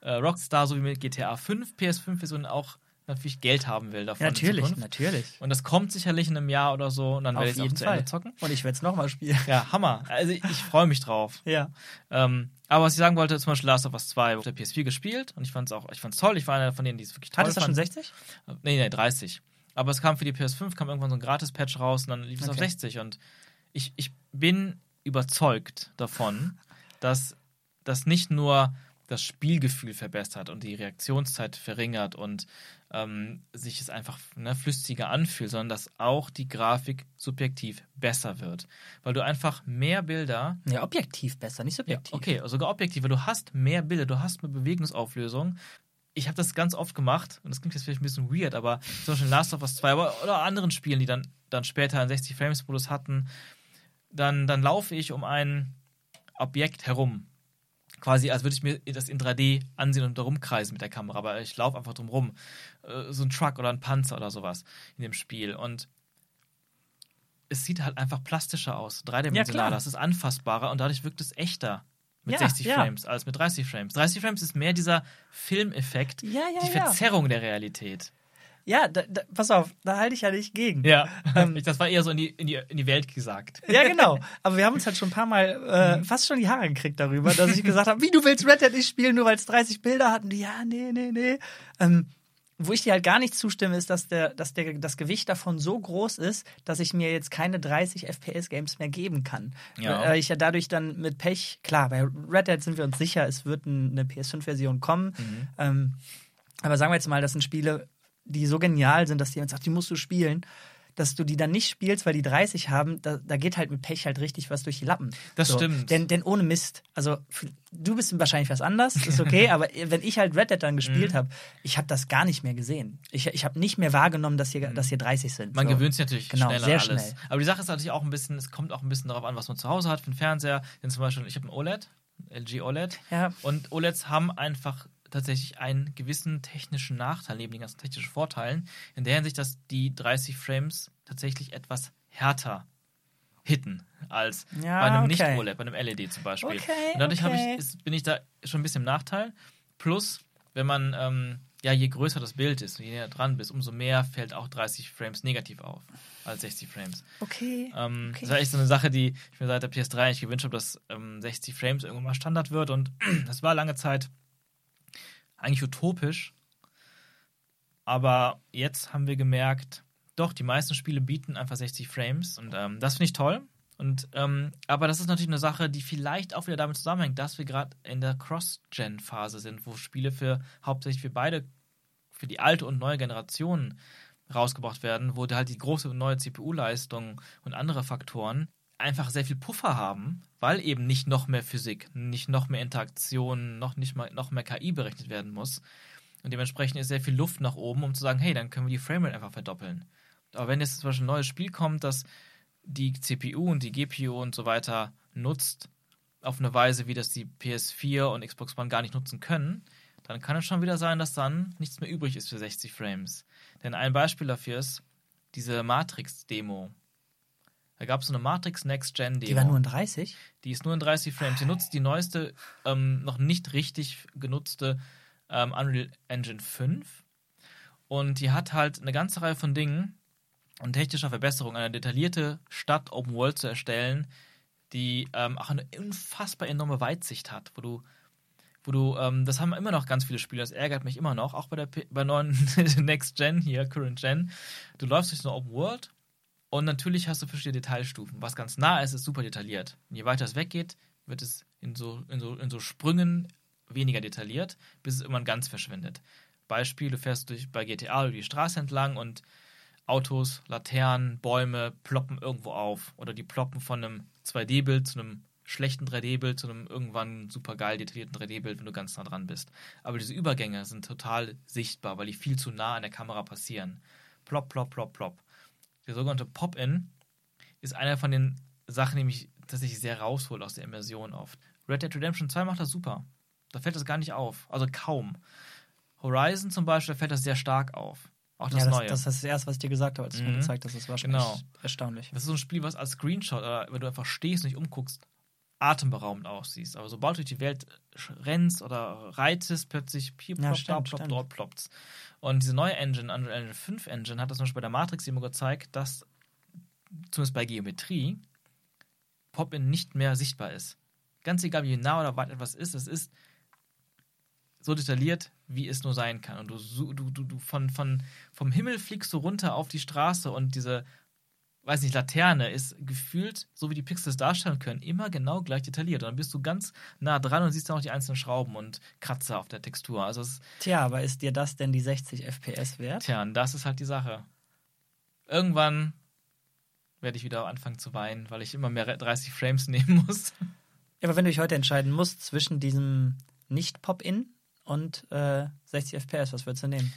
äh, Rockstar so wie mit GTA 5 PS5-Versionen auch natürlich Geld haben will davon. Natürlich, natürlich. Und das kommt sicherlich in einem Jahr oder so und dann werde Auf ich es auch zu Fall. Ende zocken. Und ich werde es nochmal spielen. Ja, Hammer. Also ich, freue mich drauf. Ja. Ähm, aber was ich sagen wollte, zum Beispiel Last of Us 2 auf der PS4 gespielt und ich fand es auch, ich fand's toll. Ich war einer von denen, die es wirklich toll Hattest du schon fanden. 60? Nee, nee, 30. Aber es kam für die PS5, kam irgendwann so ein Gratis-Patch raus und dann lief es auf Okay. 60. Und ich, ich bin überzeugt davon, dass das nicht nur das Spielgefühl verbessert und die Reaktionszeit verringert und ähm, sich es einfach ne, flüssiger anfühlt, sondern dass auch die Grafik subjektiv besser wird. Weil du einfach mehr Bilder Ja, objektiv besser, nicht ja, subjektiv. okay, sogar objektiv, weil du hast mehr Bilder, du hast mehr Bewegungsauflösung. Ich habe das ganz oft gemacht und das klingt jetzt vielleicht ein bisschen weird, aber zum Beispiel in Last of Us 2 aber, oder anderen Spielen, die dann, dann später einen 60-Frames-Modus hatten, dann, dann laufe ich um ein Objekt herum. Quasi, als würde ich mir das in 3D ansehen und da rumkreisen mit der Kamera, aber ich laufe einfach drum rum. Äh, So ein Truck oder ein Panzer oder sowas in dem Spiel. Und es sieht halt einfach plastischer aus, dreidimensionaler, klar. es ist anfassbarer und dadurch wirkt es echter mit Ja, 60 ja. Frames als mit 30 Frames. 30 Frames ist mehr dieser Filmeffekt, Ja, ja, die ja. Verzerrung der Realität. Ja, da, da, pass auf, da halte ich ja nicht gegen. Ja, das war eher so in die, in die, in die Welt gesagt. Ja, genau. Aber wir haben uns halt schon ein paar Mal äh, fast schon die Haare gekriegt darüber, dass ich gesagt habe, wie du willst Red Dead nicht spielen, nur weil es 30 Bilder hatten. Ja, nee, nee, nee. Ähm, wo ich dir halt gar nicht zustimme, ist, dass, der, dass der, das Gewicht davon so groß ist, dass ich mir jetzt keine 30 FPS-Games mehr geben kann. Ja. Weil ich ja dadurch dann mit Pech, klar, bei Red Dead sind wir uns sicher, es wird ein- eine PS5-Version kommen. Ähm, aber sagen wir jetzt mal, das sind Spiele, die so genial sind, dass jemand sagt, die musst du spielen, dass du die dann nicht spielst, weil die 30 haben, da, da geht halt mit Pech halt richtig was durch die Lappen. Das stimmt. Denn, denn ohne Mist, also du bist wahrscheinlich was anders, ist okay, aber wenn ich halt Red Dead dann Mhm. gespielt habe, ich habe das gar nicht mehr gesehen. Ich, ich habe nicht mehr wahrgenommen, dass hier, dass hier 30 sind. Mhm. Man so. gewöhnt sich natürlich Genau, schnell an sehr alles. schnell. Aber die Sache ist natürlich auch ein bisschen, es kommt auch ein bisschen darauf an, was man zu Hause hat für einen Fernseher. Denn zum Beispiel, ich habe einen OLED, LG OLED. Ja. Und OLEDs haben einfach tatsächlich einen gewissen technischen Nachteil, neben den ganzen technischen Vorteilen, in der Hinsicht, dass die 30 Frames tatsächlich etwas härter hitten als Ja, bei einem okay. Nicht-OLED, bei einem LED zum Beispiel. Okay, und dadurch okay. ich, ist, bin ich da schon ein bisschen im Nachteil. Plus, wenn man, ähm, ja, je größer das Bild ist und je näher dran bist, umso mehr fällt auch 30 Frames negativ auf als 60 Frames. Okay. Ähm, Okay. Das war echt so eine Sache, die ich mir seit der PS3 eigentlich gewünscht habe, dass ähm, 60 Frames irgendwann mal Standard wird. Und das war lange Zeit eigentlich utopisch. Aber jetzt haben wir gemerkt, doch, die meisten Spiele bieten einfach 60 Frames. Und ähm, das finde ich toll. Und, ähm, aber das ist natürlich eine Sache, die vielleicht auch wieder damit zusammenhängt, dass wir gerade in der Cross-Gen-Phase sind, wo Spiele für hauptsächlich für beide, für die alte und neue Generation rausgebracht werden, wo halt die große neue CPU-Leistung und andere Faktoren einfach sehr viel Puffer haben, weil eben nicht noch mehr Physik, nicht noch mehr Interaktion, noch nicht mal noch mehr KI berechnet werden muss. Und dementsprechend ist sehr viel Luft nach oben, um zu sagen, hey, dann können wir die Framerate einfach verdoppeln. Aber wenn jetzt zum Beispiel ein neues Spiel kommt, das die CPU und die GPU und so weiter nutzt, auf eine Weise, wie das die PS4 und Xbox One gar nicht nutzen können, dann kann es schon wieder sein, dass dann nichts mehr übrig ist für 60 Frames. Denn ein Beispiel dafür ist diese Matrix-Demo. Da gab es so eine Matrix Next Gen Demo. Die war nur in 30? Die ist nur in 30 Frames. Die nutzt die neueste, ähm, noch nicht richtig genutzte ähm, Unreal Engine 5. Und die hat halt eine ganze Reihe von Dingen und technischer Verbesserung, eine detaillierte Stadt Open World zu erstellen, die ähm, auch eine unfassbar enorme Weitsicht hat, wo du wo du, ähm, das haben immer noch ganz viele Spiele, das ärgert mich immer noch, auch bei der P bei neuen Next Gen hier, Current Gen. Du läufst durch so eine Open World und natürlich hast du verschiedene Detailstufen. Was ganz nah ist, ist super detailliert. Und je weiter es weggeht, wird es in so, in so, in so Sprüngen weniger detailliert, bis es irgendwann ganz verschwindet. Beispiel, du fährst durch, bei GTA über die Straße entlang und Autos, Laternen, Bäume ploppen irgendwo auf. Oder die ploppen von einem 2D-Bild zu einem schlechten 3D-Bild zu einem irgendwann super geil detaillierten 3D-Bild, wenn du ganz nah dran bist. Aber diese Übergänge sind total sichtbar, weil die viel zu nah an der Kamera passieren. Plop, plop, plop, plop. Der sogenannte Pop-In ist einer von den Sachen, die mich tatsächlich sehr rausholt aus der Immersion oft. Red Dead Redemption 2 macht das super. Da fällt das gar nicht auf. Also kaum. Horizon zum Beispiel, da fällt das sehr stark auf. Auch das ja, das, Neue. das ist das erste, was ich dir gesagt habe, als du mir Mhm. gezeigt hast. Das war schon Genau. erstaunlich. Das ist so ein Spiel, was als Screenshot, oder wenn du einfach stehst und dich umguckst, atemberaubend aussiehst. Aber sobald du durch die Welt rennst oder reitest, plötzlich piep, Ja, plop, stimmt, plop, plop, stimmt. dort ploppt's. Und diese neue Engine, Unreal Engine 5 Engine, hat das zum Beispiel bei der Matrix immer gezeigt, dass zumindest bei Geometrie Pop-In nicht mehr sichtbar ist. Ganz egal, wie nah oder weit etwas ist, es ist so detailliert, wie es nur sein kann. Und du, du, du, du von, von, vom Himmel fliegst du runter auf die Straße und diese, weiß nicht, Laterne ist gefühlt, so wie die Pixels darstellen können, immer genau gleich detailliert. Und dann bist du ganz nah dran und siehst dann auch die einzelnen Schrauben und Kratzer auf der Textur. Also Tja, aber ist dir das denn die 60 FPS wert? tja, und das ist halt die Sache. Irgendwann werde ich wieder anfangen zu weinen, weil ich immer mehr 30 Frames nehmen muss. Ja, aber wenn du dich heute entscheiden musst zwischen diesem Nicht-Pop-In und äh, 60 FPS, was würdest du nehmen?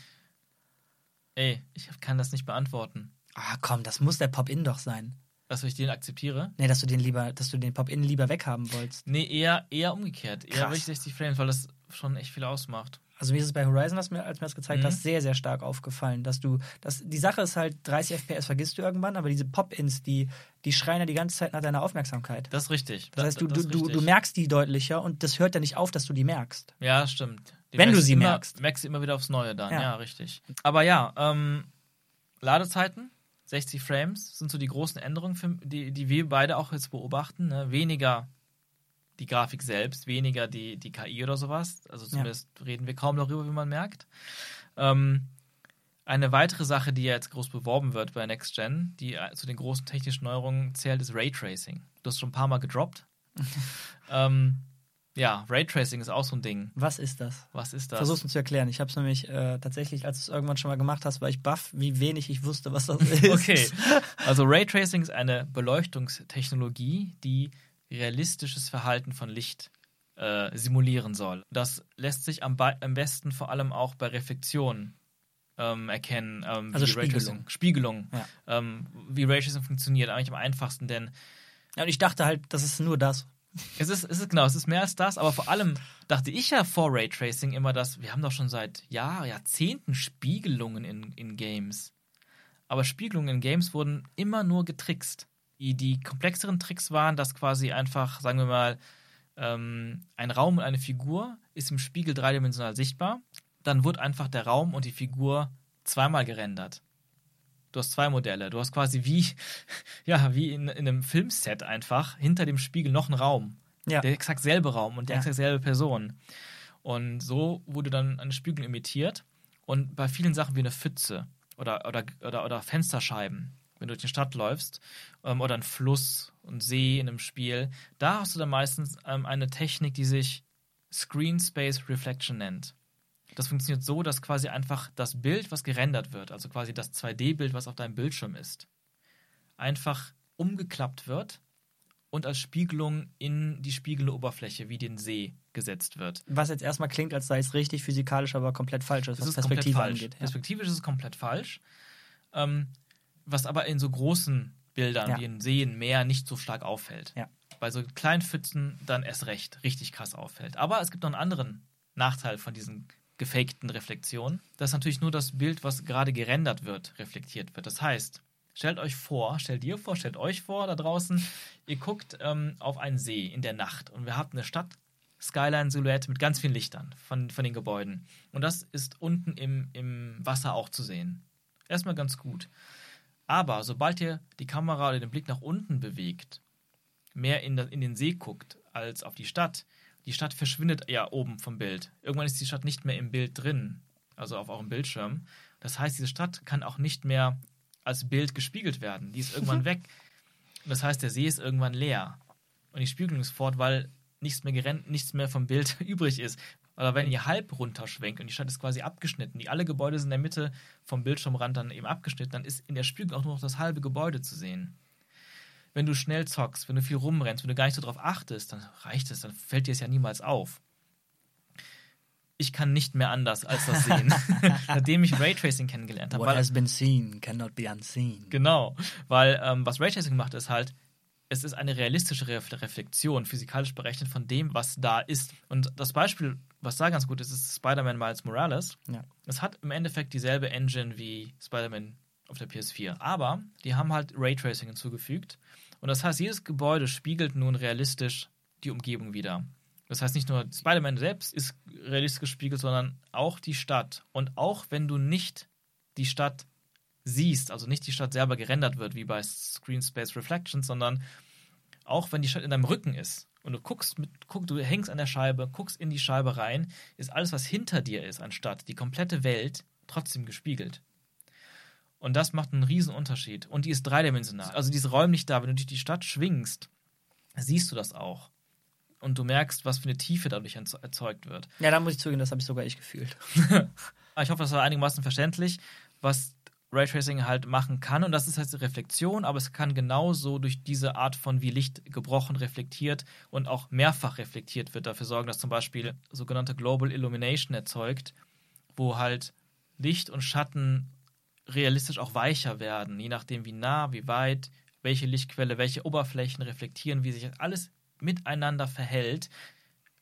Ey, ich kann das nicht beantworten. Ah, komm, das muss der Pop-In doch sein. Dass ich den akzeptiere? Nee, dass du den lieber, dass du den Pop-In lieber weghaben wolltest. Nee, eher, eher umgekehrt. Eher Krass. wirklich 60 Frames, weil das schon echt viel ausmacht. Also mir ist es bei Horizon, als mir, als mir das gezeigt Mhm. hast, sehr, sehr stark aufgefallen, dass du, dass die Sache ist halt, 30 FPS vergisst du irgendwann, aber diese Pop-Ins, die, die schreien ja die ganze Zeit nach deiner Aufmerksamkeit. Das ist richtig. Das heißt, du, das du, du, merkst die deutlicher und das hört ja nicht auf, dass du die merkst. Ja, stimmt. Die Wenn du sie immer, merkst. Merkst du immer wieder aufs Neue dann. Ja, Ja. richtig. Aber ja, ähm, Ladezeiten, 60 Frames sind so die großen Änderungen, für, die, die wir beide auch jetzt beobachten. Ne? Weniger die Grafik selbst, weniger die, die KI oder sowas. Also zumindest reden wir kaum darüber, wie man merkt. Ähm, eine weitere Sache, die ja jetzt groß beworben wird bei Next Gen, die äh, zu den großen technischen Neuerungen zählt, ist Raytracing. Du hast schon ein paar Mal gedroppt. ähm, ja, Raytracing ist auch so ein Ding. Was ist das? Was ist das? Versuch's mir zu erklären. Ich habe es nämlich äh, tatsächlich, als du es irgendwann schon mal gemacht hast, war ich baff, wie wenig ich wusste, was das ist. Okay. Also Raytracing ist eine Beleuchtungstechnologie, die realistisches Verhalten von Licht äh, simulieren soll. Das lässt sich am, am besten vor allem auch bei Reflexion ähm, erkennen. Ähm, Also wie Spiegelung. Raytracing, Spiegelung. Ja. Ähm, wie Raytracing funktioniert, eigentlich am einfachsten, denn Ja, und ich dachte halt, das ist nur das. Es ist, es ist genau, es ist mehr als das, aber vor allem dachte ich ja vor Raytracing immer, dass wir haben doch schon seit Jahr, Jahrzehnten Spiegelungen in, in Games. Aber Spiegelungen in Games wurden immer nur getrickst. Die, die komplexeren Tricks waren, dass quasi einfach, sagen wir mal, ähm, ein Raum und eine Figur ist im Spiegel dreidimensional sichtbar. Dann wird einfach der Raum und die Figur zweimal gerendert. Du hast zwei Modelle. Du hast quasi wie, ja, wie in, in einem Filmset einfach hinter dem Spiegel noch einen Raum. Ja. Der exakt selbe Raum und der Ja. exakt selbe Person. Und so wurde dann eine Spiegelung imitiert. Und bei vielen Sachen wie eine Pfütze oder, oder, oder, oder Fensterscheiben, wenn du durch die Stadt läufst, ähm, oder ein Fluss und See in einem Spiel, da hast du dann meistens ähm, eine Technik, die sich Screen Space Reflection nennt. Das funktioniert so, dass quasi einfach das Bild, was gerendert wird, also quasi das 2D-Bild, was auf deinem Bildschirm ist, einfach umgeklappt wird und als Spiegelung in die spiegelnde Oberfläche wie den See gesetzt wird. Was jetzt erstmal klingt, als sei es richtig physikalisch, aber komplett falsch ist, Das was ist Perspektive falsch. angeht. Ja. Perspektivisch ist es komplett falsch. Ähm, was aber in so großen Bildern Ja. wie in Seen, Meer nicht so stark auffällt. Ja. Bei so kleinen Pfützen dann erst recht richtig krass auffällt. Aber es gibt noch einen anderen Nachteil von diesen gefakten Reflexionen, dass natürlich nur das Bild, was gerade gerendert wird, reflektiert wird. Das heißt, stellt euch vor, stellt dir vor, stellt euch vor da draußen, ihr guckt ähm, auf einen See in der Nacht und wir haben eine Stadt, Skyline-Silhouette mit ganz vielen Lichtern von, von den Gebäuden. Und das ist unten im, im Wasser auch zu sehen. Erstmal ganz gut. Aber sobald ihr die Kamera oder den Blick nach unten bewegt, mehr in, das, in den See guckt als auf die Stadt, die Stadt verschwindet ja oben vom Bild. Irgendwann ist die Stadt nicht mehr im Bild drin, also auf eurem Bildschirm. Das heißt, diese Stadt kann auch nicht mehr als Bild gespiegelt werden. Die ist irgendwann weg. Das heißt, der See ist irgendwann leer. Und die Spiegelung ist fort, weil nichts mehr, gerennt, nichts mehr vom Bild übrig ist. Oder wenn ihr halb runterschwenkt und die Stadt ist quasi abgeschnitten, die alle Gebäude sind in der Mitte vom Bildschirmrand dann eben abgeschnitten, dann ist in der Spiegelung auch nur noch das halbe Gebäude zu sehen. Wenn du schnell zockst, wenn du viel rumrennst, wenn du gar nicht so drauf achtest, dann reicht es, dann fällt dir es ja niemals auf. Ich kann nicht mehr anders als das sehen, nachdem ich Raytracing kennengelernt habe. What has been seen cannot be unseen. genau, weil ähm, was Raytracing macht, ist halt, es ist eine realistische Re Reflexion, physikalisch berechnet von dem, was da ist. Und das Beispiel, was da ganz gut ist, ist Spider-Man Miles Morales. Ja. Es hat im Endeffekt dieselbe Engine wie Spider-Man auf der PS4. Aber die haben halt Raytracing hinzugefügt. Und das heißt, jedes Gebäude spiegelt nun realistisch die Umgebung wieder. Das heißt, nicht nur Spider-Man selbst ist realistisch gespiegelt, sondern auch die Stadt. Und auch wenn du nicht die Stadt siehst, also nicht die Stadt selber gerendert wird, wie bei Screen Space Reflections, sondern auch wenn die Stadt in deinem Rücken ist und du guckst, mit, guck, du hängst an der Scheibe, guckst in die Scheibe rein, ist alles, was hinter dir ist, anstatt die komplette Welt, trotzdem gespiegelt. Und das macht einen riesen Unterschied. Und die ist dreidimensional. Also die ist räumlich da. Wenn du durch die Stadt schwingst, siehst du das auch. Und du merkst, was für eine Tiefe dadurch erzeugt wird. Ja, da muss ich zugeben, das habe ich sogar ich gefühlt. ich hoffe, das war einigermaßen verständlich, was Raytracing halt machen kann. Und das ist halt Reflexion, aber es kann genauso durch diese Art von wie Licht gebrochen reflektiert und auch mehrfach reflektiert wird, dafür sorgen, dass zum Beispiel sogenannte Global Illumination erzeugt, wo halt Licht und Schatten realistisch auch weicher werden, je nachdem wie nah, wie weit, welche Lichtquelle, welche Oberflächen reflektieren, wie sich alles miteinander verhält.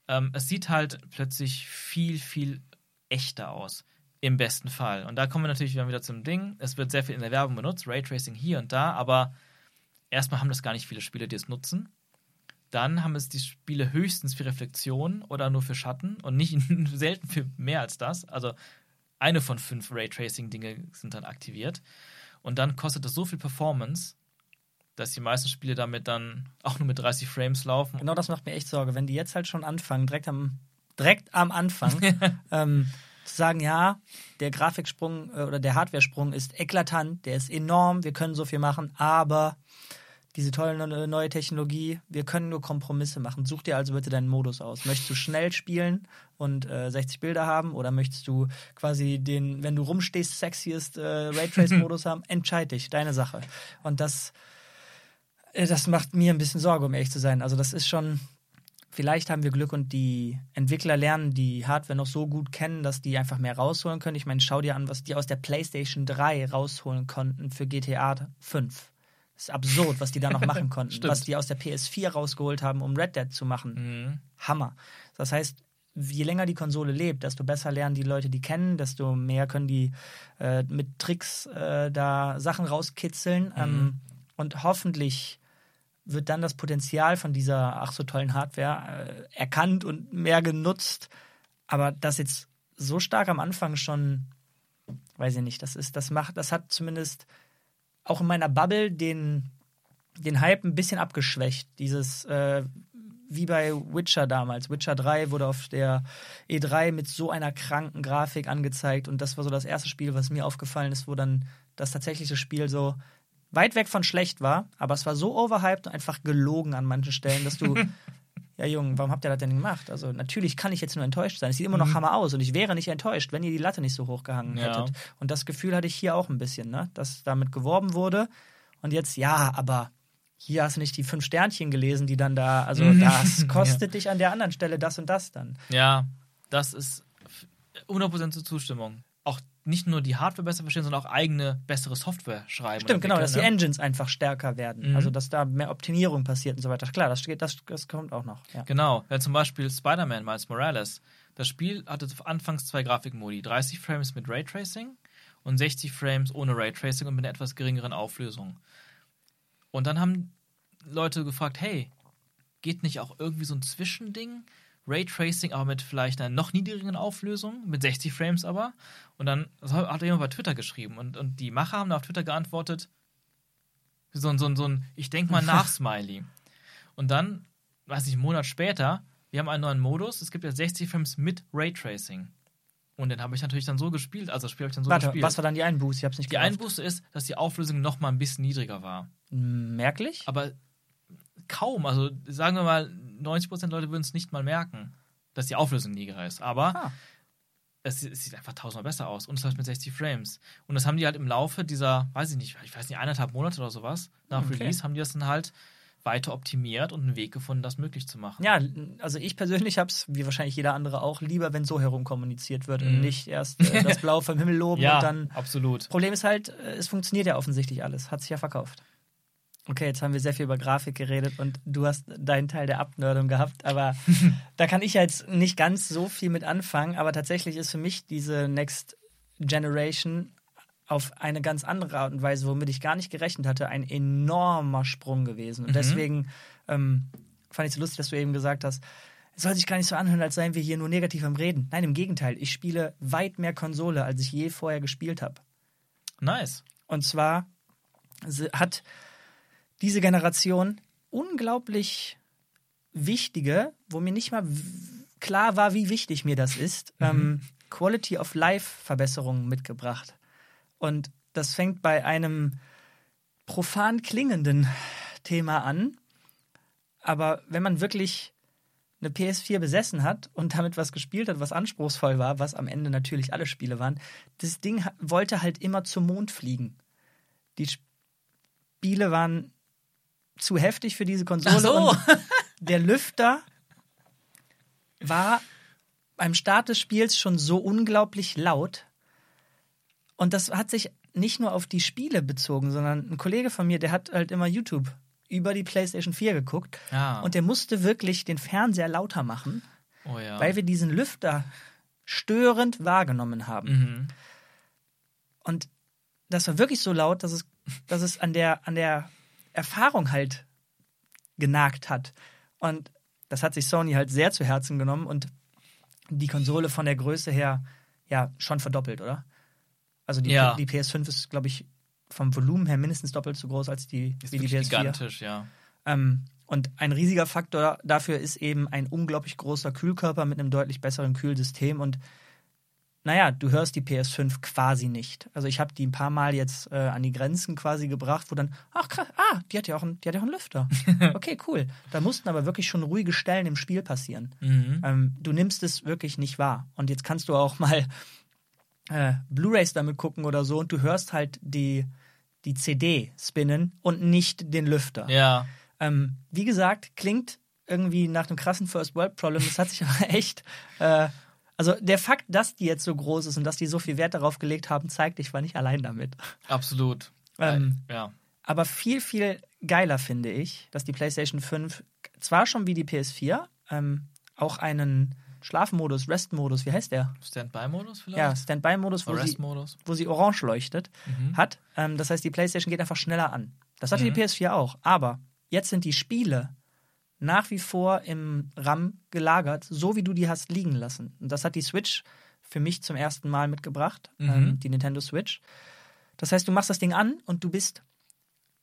Ähm, es sieht halt plötzlich viel, viel echter aus. Im besten Fall. Und da kommen wir natürlich wieder zum Ding. Es wird sehr viel in der Werbung benutzt, Raytracing hier und da, aber erstmal haben das gar nicht viele Spiele, die es nutzen. Dann haben es die Spiele höchstens für Reflexion oder nur für Schatten und nicht selten für mehr als das. Also eine von fünf Raytracing-Dinge sind dann aktiviert. Und dann kostet das so viel Performance, dass die meisten Spiele damit dann auch nur mit 30 Frames laufen. Genau das macht mir echt Sorge. Wenn die jetzt halt schon anfangen, direkt am, direkt am Anfang, ähm, zu sagen, ja, der Grafiksprung äh, oder der Hardware-Sprung ist eklatant, der ist enorm, wir können so viel machen, aber diese tolle neue Technologie, wir können nur Kompromisse machen. Such dir also bitte deinen Modus aus. Möchtest du schnell spielen und äh, 60 Bilder haben oder möchtest du quasi den, wenn du rumstehst, sexiest äh, Raytrace-Modus haben? Entscheid dich, deine Sache. Und das, äh, das macht mir ein bisschen Sorge, um ehrlich zu sein. Also das ist schon, vielleicht haben wir Glück und die Entwickler lernen die Hardware noch so gut kennen, dass die einfach mehr rausholen können. Ich meine, schau dir an, was die aus der PlayStation 3 rausholen konnten für GTA 5. Das ist absurd, was die da noch machen konnten. was die aus der PS4 rausgeholt haben, um Red Dead zu machen. Mhm. Hammer. Das heißt, je länger die Konsole lebt, desto besser lernen die Leute die kennen, desto mehr können die äh, mit Tricks äh, da Sachen rauskitzeln. Mhm. Ähm, und hoffentlich wird dann das Potenzial von dieser ach so tollen Hardware äh, erkannt und mehr genutzt. Aber das jetzt so stark am Anfang schon, weiß ich nicht, das ist, das macht, das hat zumindest auch in meiner Bubble den, den Hype ein bisschen abgeschwächt. Dieses, äh, wie bei Witcher damals. Witcher 3 wurde auf der E3 mit so einer kranken Grafik angezeigt und das war so das erste Spiel, was mir aufgefallen ist, wo dann das tatsächliche Spiel so weit weg von schlecht war, aber es war so overhyped und einfach gelogen an manchen Stellen, dass du ja Junge, warum habt ihr das denn gemacht? Also natürlich kann ich jetzt nur enttäuscht sein. Es sieht immer noch mhm. Hammer aus und ich wäre nicht enttäuscht, wenn ihr die Latte nicht so hoch gehangen ja. hättet. Und das Gefühl hatte ich hier auch ein bisschen, ne? dass damit geworben wurde und jetzt ja, aber hier hast du nicht die fünf Sternchen gelesen, die dann da, also mhm. das kostet ja. dich an der anderen Stelle das und das dann. Ja, das ist 100% zur Zustimmung. Nicht nur die Hardware besser verstehen, sondern auch eigene, bessere Software schreiben. Stimmt, genau, dass ne? die Engines einfach stärker werden. Mhm. Also, dass da mehr Optimierung passiert und so weiter. Klar, das, das, das kommt auch noch. Ja. Genau, ja, zum Beispiel Spider-Man Miles Morales. Das Spiel hatte anfangs zwei Grafikmodi: 30 Frames mit Raytracing und 60 Frames ohne Raytracing und mit einer etwas geringeren Auflösung. Und dann haben Leute gefragt: hey, geht nicht auch irgendwie so ein Zwischending? Raytracing, aber mit vielleicht einer noch niedrigeren Auflösung, mit 60 Frames aber. Und dann hat er jemand bei Twitter geschrieben und, und die Macher haben auf Twitter geantwortet, so, so, so ein Ich denk mal nach Smiley. Und dann, weiß ich, einen Monat später, wir haben einen neuen Modus, es gibt jetzt 60 Frames mit Raytracing. Und den habe ich natürlich dann so gespielt, also das Spiel habe ich dann so Warte, gespielt. Was war dann die Einbuße? Ich habe es nicht Die Einbuße ist, dass die Auflösung noch mal ein bisschen niedriger war. Merklich? Aber kaum. Also sagen wir mal, 90% der Leute würden es nicht mal merken, dass die Auflösung niedriger ist. Aber ah. es, es, sieht einfach tausendmal besser aus. Und es läuft mit 60 Frames. Und das haben die halt im Laufe dieser, weiß ich nicht, ich weiß nicht, eineinhalb Monate oder sowas nach okay. Release, haben die das dann halt weiter optimiert und einen Weg gefunden, das möglich zu machen. Ja, also ich persönlich habe es, wie wahrscheinlich jeder andere auch, lieber, wenn so herum kommuniziert wird mm. und mhm. nicht erst äh, das Blau vom Himmel loben ja, und dann. Absolut. Problem ist halt, äh, es funktioniert ja offensichtlich alles, hat sich ja verkauft. Okay, jetzt haben wir sehr viel über Grafik geredet und du hast deinen Teil der Abnördung gehabt, aber da kann ich jetzt nicht ganz so viel mit anfangen. Aber tatsächlich ist für mich diese Next Generation auf eine ganz andere Art und Weise, womit ich gar nicht gerechnet hatte, ein enormer Sprung gewesen. Und mhm. deswegen ähm, fand ich so lustig, dass du eben gesagt hast, es soll sich gar nicht so anhören, als seien wir hier nur negativ am Reden. Nein, im Gegenteil. Ich spiele weit mehr Konsole, als ich je vorher gespielt habe. Nice. Und zwar hat diese Generation unglaublich wichtige, wo mir nicht mal klar war, wie wichtig mir das ist, mhm. ähm, Quality of Life Verbesserungen mitgebracht. Und das fängt bei einem profan klingenden Thema an. Aber wenn man wirklich eine PS4 besessen hat und damit was gespielt hat, was anspruchsvoll war, was am Ende natürlich alle Spiele waren, das Ding wollte halt immer zum Mond fliegen. Die Spiele waren zu heftig für diese Konsole. So. der Lüfter war beim Start des Spiels schon so unglaublich laut. Und das hat sich nicht nur auf die Spiele bezogen, sondern ein Kollege von mir, der hat halt immer YouTube über die PlayStation 4 geguckt. Ah. Und der musste wirklich den Fernseher lauter machen, oh ja. weil wir diesen Lüfter störend wahrgenommen haben. Mhm. Und das war wirklich so laut, dass es, dass es an, der, an der Erfahrung halt genagt hat. Und das hat sich Sony halt sehr zu Herzen genommen und die Konsole von der Größe her ja schon verdoppelt, oder? Also die, ja. die PS5 ist, glaube ich, vom Volumen her mindestens doppelt so groß als die, ist wie die PS4. gigantisch, ja. Ähm, und ein riesiger Faktor dafür ist eben ein unglaublich großer Kühlkörper mit einem deutlich besseren Kühlsystem. Und naja, du hörst die PS5 quasi nicht. Also ich habe die ein paar Mal jetzt äh, an die Grenzen quasi gebracht, wo dann, ach krass, ah, die hat ja auch einen, die hat ja auch einen Lüfter. Okay, cool. Da mussten aber wirklich schon ruhige Stellen im Spiel passieren. Mhm. Ähm, du nimmst es wirklich nicht wahr. Und jetzt kannst du auch mal äh, Blu-rays damit gucken oder so und du hörst halt die, die CD spinnen und nicht den Lüfter. Ja. Ähm, wie gesagt, klingt irgendwie nach einem krassen First World Problem. Das hat sich aber echt. Äh, also der Fakt, dass die jetzt so groß ist und dass die so viel Wert darauf gelegt haben, zeigt, ich war nicht allein damit. Absolut. Ähm, ja. Aber viel, viel geiler finde ich, dass die PlayStation 5 zwar schon wie die PS4 ähm, auch einen Schlafmodus, Restmodus, wie heißt der? Standby-Modus vielleicht? Ja, Standby-Modus, wo, sie, wo sie orange leuchtet, Mhm. hat. Ähm, das heißt, die PlayStation geht einfach schneller an. Das hatte Mhm. die PS4 auch. Aber jetzt sind die Spiele nach wie vor im RAM gelagert, so wie du die hast liegen lassen. Und das hat die Switch für mich zum ersten Mal mitgebracht, Mhm. ähm, die Nintendo Switch. Das heißt, du machst das Ding an und du bist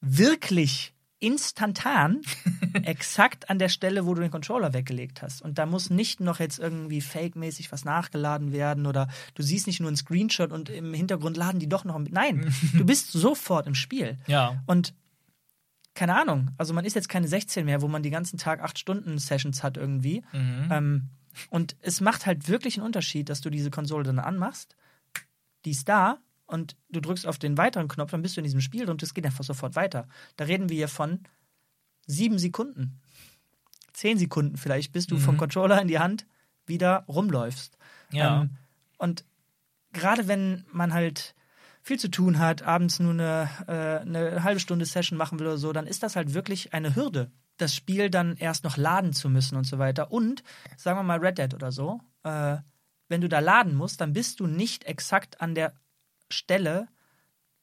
wirklich instantan exakt an der Stelle, wo du den Controller weggelegt hast. Und da muss nicht noch jetzt irgendwie fake-mäßig was nachgeladen werden oder du siehst nicht nur einen Screenshot und im Hintergrund laden die doch noch. Nein, du bist sofort im Spiel. Ja. Und keine Ahnung, also man ist jetzt keine 16 mehr, wo man die ganzen Tag 8 Stunden Sessions hat irgendwie. Mhm. Ähm, und es macht halt wirklich einen Unterschied, dass du diese Konsole dann anmachst. Die ist da und du drückst auf den weiteren Knopf, dann bist du in diesem Spiel und es geht einfach sofort weiter. Da reden wir hier von sieben Sekunden, zehn Sekunden vielleicht, bis du Mhm. vom Controller in die Hand wieder rumläufst. Ja. Ähm, und gerade wenn man halt viel zu tun hat, abends nur eine, äh, eine halbe Stunde Session machen will oder so, dann ist das halt wirklich eine Hürde, das Spiel dann erst noch laden zu müssen und so weiter. Und sagen wir mal Red Dead oder so, äh, wenn du da laden musst, dann bist du nicht exakt an der Stelle,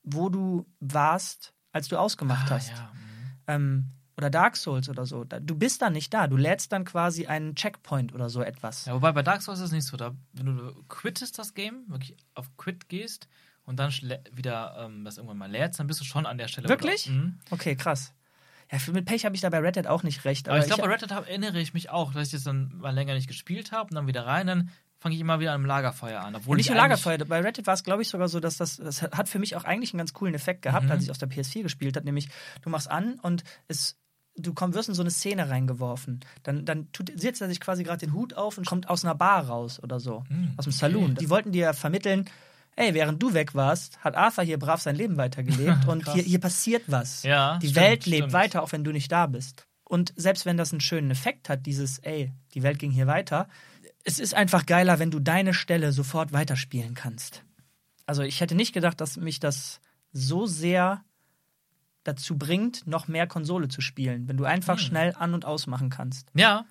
wo du warst, als du ausgemacht Ah, hast. ja. mhm. Ähm, oder Dark Souls oder so. Du bist dann nicht da. Du lädst dann quasi einen Checkpoint oder so etwas. Ja, wobei bei Dark Souls ist es nicht so. Da, wenn du quittest das Game, wirklich auf Quit gehst und dann wieder ähm, das irgendwann mal lädst, dann bist du schon an der Stelle. Wirklich? Mhm. Okay, krass. Ja, mit Pech habe ich da bei Red Dead auch nicht recht. Aber ich ich- glaube, bei Red Dead erinnere ich mich auch, dass ich das dann mal länger nicht gespielt habe und dann wieder rein, dann fange ich immer wieder an einem Lagerfeuer an. Obwohl nicht ich nur Lagerfeuer. Bei Red Dead war es, glaube ich, sogar so, dass das, das hat für mich auch eigentlich einen ganz coolen Effekt gehabt, Mhm. als ich aus der PS4 gespielt habe. Nämlich, du machst an und es, du komm, wirst in so eine Szene reingeworfen. Dann, dann tut, setzt er sich quasi gerade den Hut auf und kommt aus einer Bar raus oder so. Mhm, aus dem Saloon. okay. Die wollten dir ja vermitteln, ey, während du weg warst, hat Arthur hier brav sein Leben weitergelebt und hier, hier passiert was. Ja, Die stimmt, Welt lebt stimmt. weiter, auch wenn du nicht da bist. Und selbst wenn das einen schönen Effekt hat, dieses, ey, die Welt ging hier weiter, es ist einfach geiler, wenn du deine Stelle sofort weiterspielen kannst. Also ich hätte nicht gedacht, dass mich das so sehr dazu bringt, noch mehr Konsole zu spielen, wenn du einfach Hm. schnell an- und ausmachen kannst. Ja.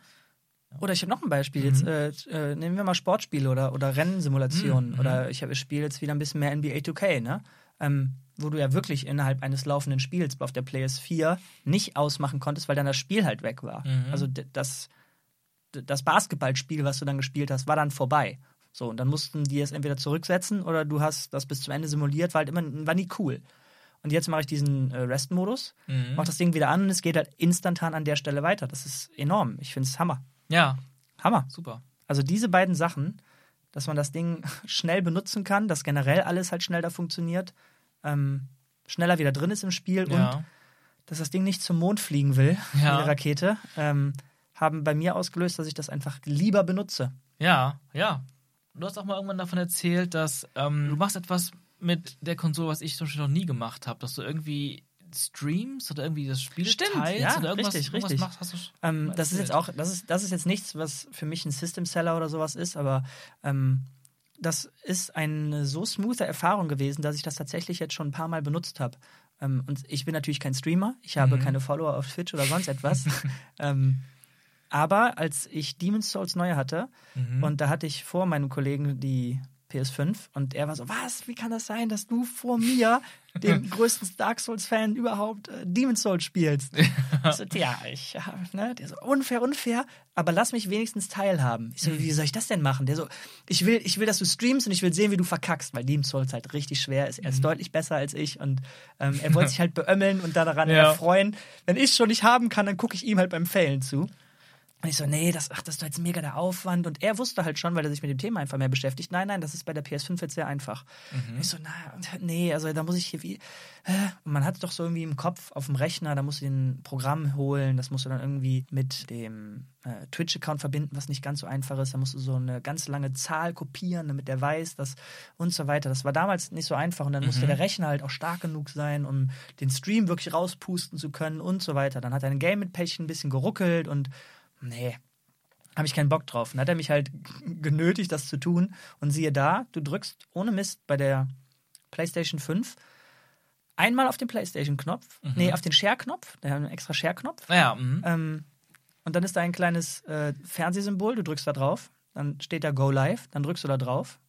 Oder ich habe noch ein Beispiel. Mhm. Jetzt äh, äh, nehmen wir mal Sportspiele oder, oder Rennsimulationen. Mhm, Oder ich, hab- ich spiele jetzt wieder ein bisschen mehr NBA 2K, ne? ähm, wo du ja wirklich innerhalb eines laufenden Spiels auf der PS4 nicht ausmachen konntest, weil dann das Spiel halt weg war. Mhm. Also das, das Basketballspiel, was du dann gespielt hast, war dann vorbei. So, und dann mussten die es entweder zurücksetzen oder du hast das bis zum Ende simuliert, war halt immer, war nie cool. Und jetzt mache ich diesen äh, Rest-Modus, Mhm. mach das Ding wieder an und es geht halt instantan an der Stelle weiter. Das ist enorm. Ich finde es Hammer. Ja, Hammer. super. Also diese beiden Sachen, dass man das Ding schnell benutzen kann, dass generell alles halt schnell da funktioniert, ähm, schneller wieder drin ist im Spiel und Ja. dass das Ding nicht zum Mond fliegen will, Ja. die Rakete, ähm, haben bei mir ausgelöst, dass ich das einfach lieber benutze. Ja, ja. Du hast auch mal irgendwann davon erzählt, dass ähm, du machst etwas mit der Konsole, was ich zum Beispiel noch nie gemacht habe, dass du irgendwie streamst oder irgendwie das Spiel Stimmt, teilst ja, oder irgendwas, richtig, irgendwas richtig. machst. Hast du sch- Ähm, das ist jetzt auch, das ist, das ist jetzt nichts, was für mich ein System Seller oder sowas ist, aber ähm, das ist eine so smoothe Erfahrung gewesen, dass ich das tatsächlich jetzt schon ein paar Mal benutzt habe. Ähm, und ich bin natürlich kein Streamer, ich habe Mhm. keine Follower auf Twitch oder sonst etwas. ähm, aber als ich Demon's Souls neu hatte, Mhm. und da hatte ich vor meinem Kollegen die PS5 und er war so, was, wie kann das sein, dass du vor mir, dem größten Dark Souls-Fan überhaupt, äh, Demon's Souls spielst? Ich so, ja, ich, ne, der so, unfair, unfair, aber lass mich wenigstens teilhaben. Ich so, wie soll ich das denn machen? Der so, ich will, ich will, dass du streamst und ich will sehen, wie du verkackst, weil Demon's Souls halt richtig schwer ist. Er ist deutlich besser als ich und ähm, er wollte sich halt beömmeln und daran Ja. erfreuen. Wenn ich es schon nicht haben kann, dann gucke ich ihm halt beim Failen zu. Und ich so, nee, das, ach, das ist doch jetzt mega der Aufwand. Und er wusste halt schon, weil er sich mit dem Thema einfach mehr beschäftigt. Nein, nein, das ist bei der PS5 jetzt sehr einfach. Und ich so, na, nee, also da muss ich hier wie. Äh, man hat es doch so irgendwie im Kopf auf dem Rechner, da musst du ein Programm holen, das musst du dann irgendwie mit dem äh, Twitch-Account verbinden, was nicht ganz so einfach ist. Da musst du so eine ganz lange Zahl kopieren, damit der weiß, dass und so weiter. Das war damals nicht so einfach und dann musste der Rechner halt auch stark genug sein, um den Stream wirklich rauspusten zu können und so weiter. Dann hat ein Game mit Pech ein bisschen geruckelt und nee, habe ich keinen Bock drauf. Dann hat er mich halt genötigt, das zu tun. Und siehe da, du drückst ohne Mist bei der PlayStation 5 einmal auf den PlayStation-Knopf, nee, auf den Share-Knopf, der hat einen extra Share-Knopf. Ja, mhm. Ähm, und dann ist da ein kleines äh, Fernsehsymbol, du drückst da drauf, dann steht da Go Live, dann drückst du da drauf.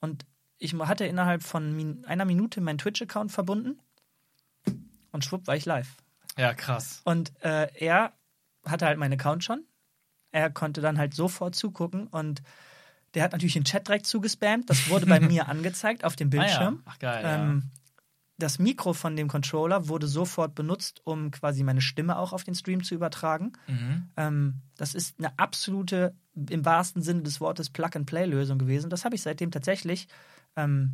Und ich hatte innerhalb von min einer Minute meinen Twitch-Account verbunden und schwupp war ich live. ja, krass. Und äh, er hatte halt meinen Account schon. Er konnte dann halt sofort zugucken und der hat natürlich den Chat direkt zugespammt. Das wurde bei mir angezeigt auf dem Ah, ja. Bildschirm. Ach geil. Ähm, das Mikro von dem Controller wurde sofort benutzt, um quasi meine Stimme auch auf den Stream zu übertragen. ja. Mhm. Ähm, das ist eine absolute, im wahrsten Sinne des Wortes, Plug-and-Play-Lösung gewesen. Das habe ich seitdem tatsächlich ähm,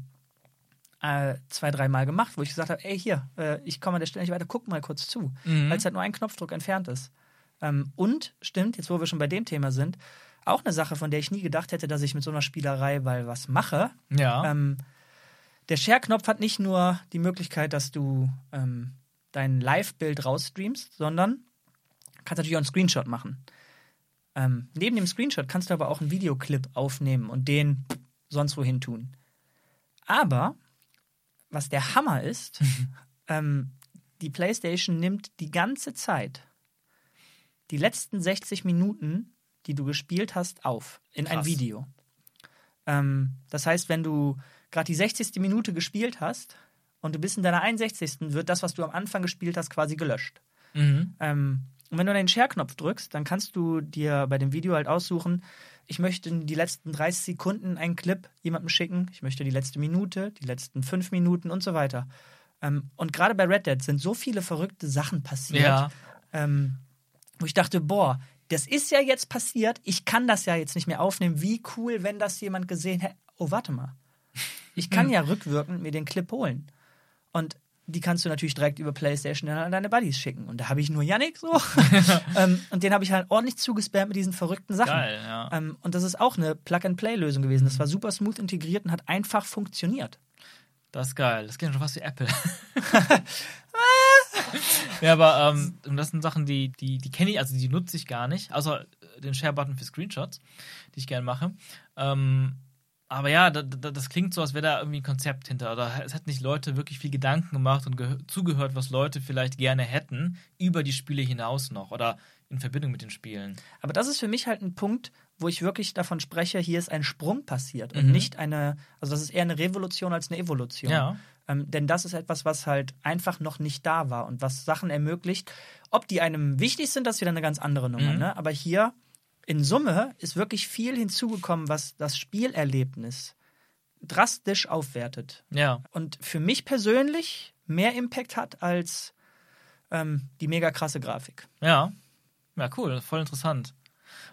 äh, zwei, dreimal gemacht, wo ich gesagt habe, ey, hier, äh, ich komme an der Stelle nicht weiter, guck mal kurz zu, Mhm. weil es halt nur ein Knopfdruck entfernt ist. Ähm, und, stimmt, jetzt wo wir schon bei dem Thema sind, auch eine Sache, von der ich nie gedacht hätte, dass ich mit so einer Spielerei mal was mache. Ja. Ähm, der Share-Knopf hat nicht nur die Möglichkeit, dass du ähm, dein Live-Bild rausstreamst, sondern kannst natürlich auch einen Screenshot machen. Ähm, neben dem Screenshot kannst du aber auch einen Videoclip aufnehmen und den sonst wohin tun. Aber was der Hammer ist, ähm, die PlayStation nimmt die ganze Zeit die letzten 60 Minuten, die du gespielt hast, auf in ein Krass. Video. Ähm, das heißt, wenn du gerade die 60. Minute gespielt hast und du bist in deiner 61. wird das, was du am Anfang gespielt hast, quasi gelöscht. mhm. Ähm, und wenn du den Share-Knopf drückst, dann kannst du dir bei dem Video halt aussuchen, ich möchte in die letzten 30 Sekunden einen Clip jemandem schicken, ich möchte die letzte Minute, die letzten fünf Minuten und so weiter. Ähm, und gerade bei Red Dead sind so viele verrückte Sachen passiert, Ja. ähm, wo ich dachte, boah, das ist ja jetzt passiert, ich kann das ja jetzt nicht mehr aufnehmen. Wie cool, wenn das jemand gesehen hätte. Oh, warte mal. Ich kann ja rückwirkend mir den Clip holen. Und die kannst du natürlich direkt über PlayStation an deine Buddies schicken. Und da habe ich nur Yannick so. ähm, und den habe ich halt ordentlich zugespammt mit diesen verrückten Sachen. Geil, ja. Ähm, und das ist auch eine Plug-and-Play-Lösung gewesen. Das war super smooth integriert und hat einfach funktioniert. Das ist geil. Das klingt schon fast wie Apple. ja, aber ähm, und das sind Sachen, die, die, die kenne ich, also die nutze ich gar nicht, außer den Share-Button für Screenshots, die ich gerne mache. Ähm, aber ja, da, da, das klingt so, als wäre da irgendwie ein Konzept hinter. Oder es hat nicht Leute wirklich viel Gedanken gemacht und gehö- zugehört, was Leute vielleicht gerne hätten, über die Spiele hinaus noch oder in Verbindung mit den Spielen. Aber das ist für mich halt ein Punkt, wo ich wirklich davon spreche, hier ist ein Sprung passiert und Mhm. nicht eine, also das ist eher eine Revolution als eine Evolution. Ja. Ähm, denn das ist etwas, was halt einfach noch nicht da war und was Sachen ermöglicht. Ob die einem wichtig sind, das ist wieder eine ganz andere Nummer. Mhm. Ne? Aber hier in Summe ist wirklich viel hinzugekommen, was das Spielerlebnis drastisch aufwertet. Ja. Und für mich persönlich mehr Impact hat als ähm, die mega krasse Grafik. Ja. Ja, cool, voll interessant.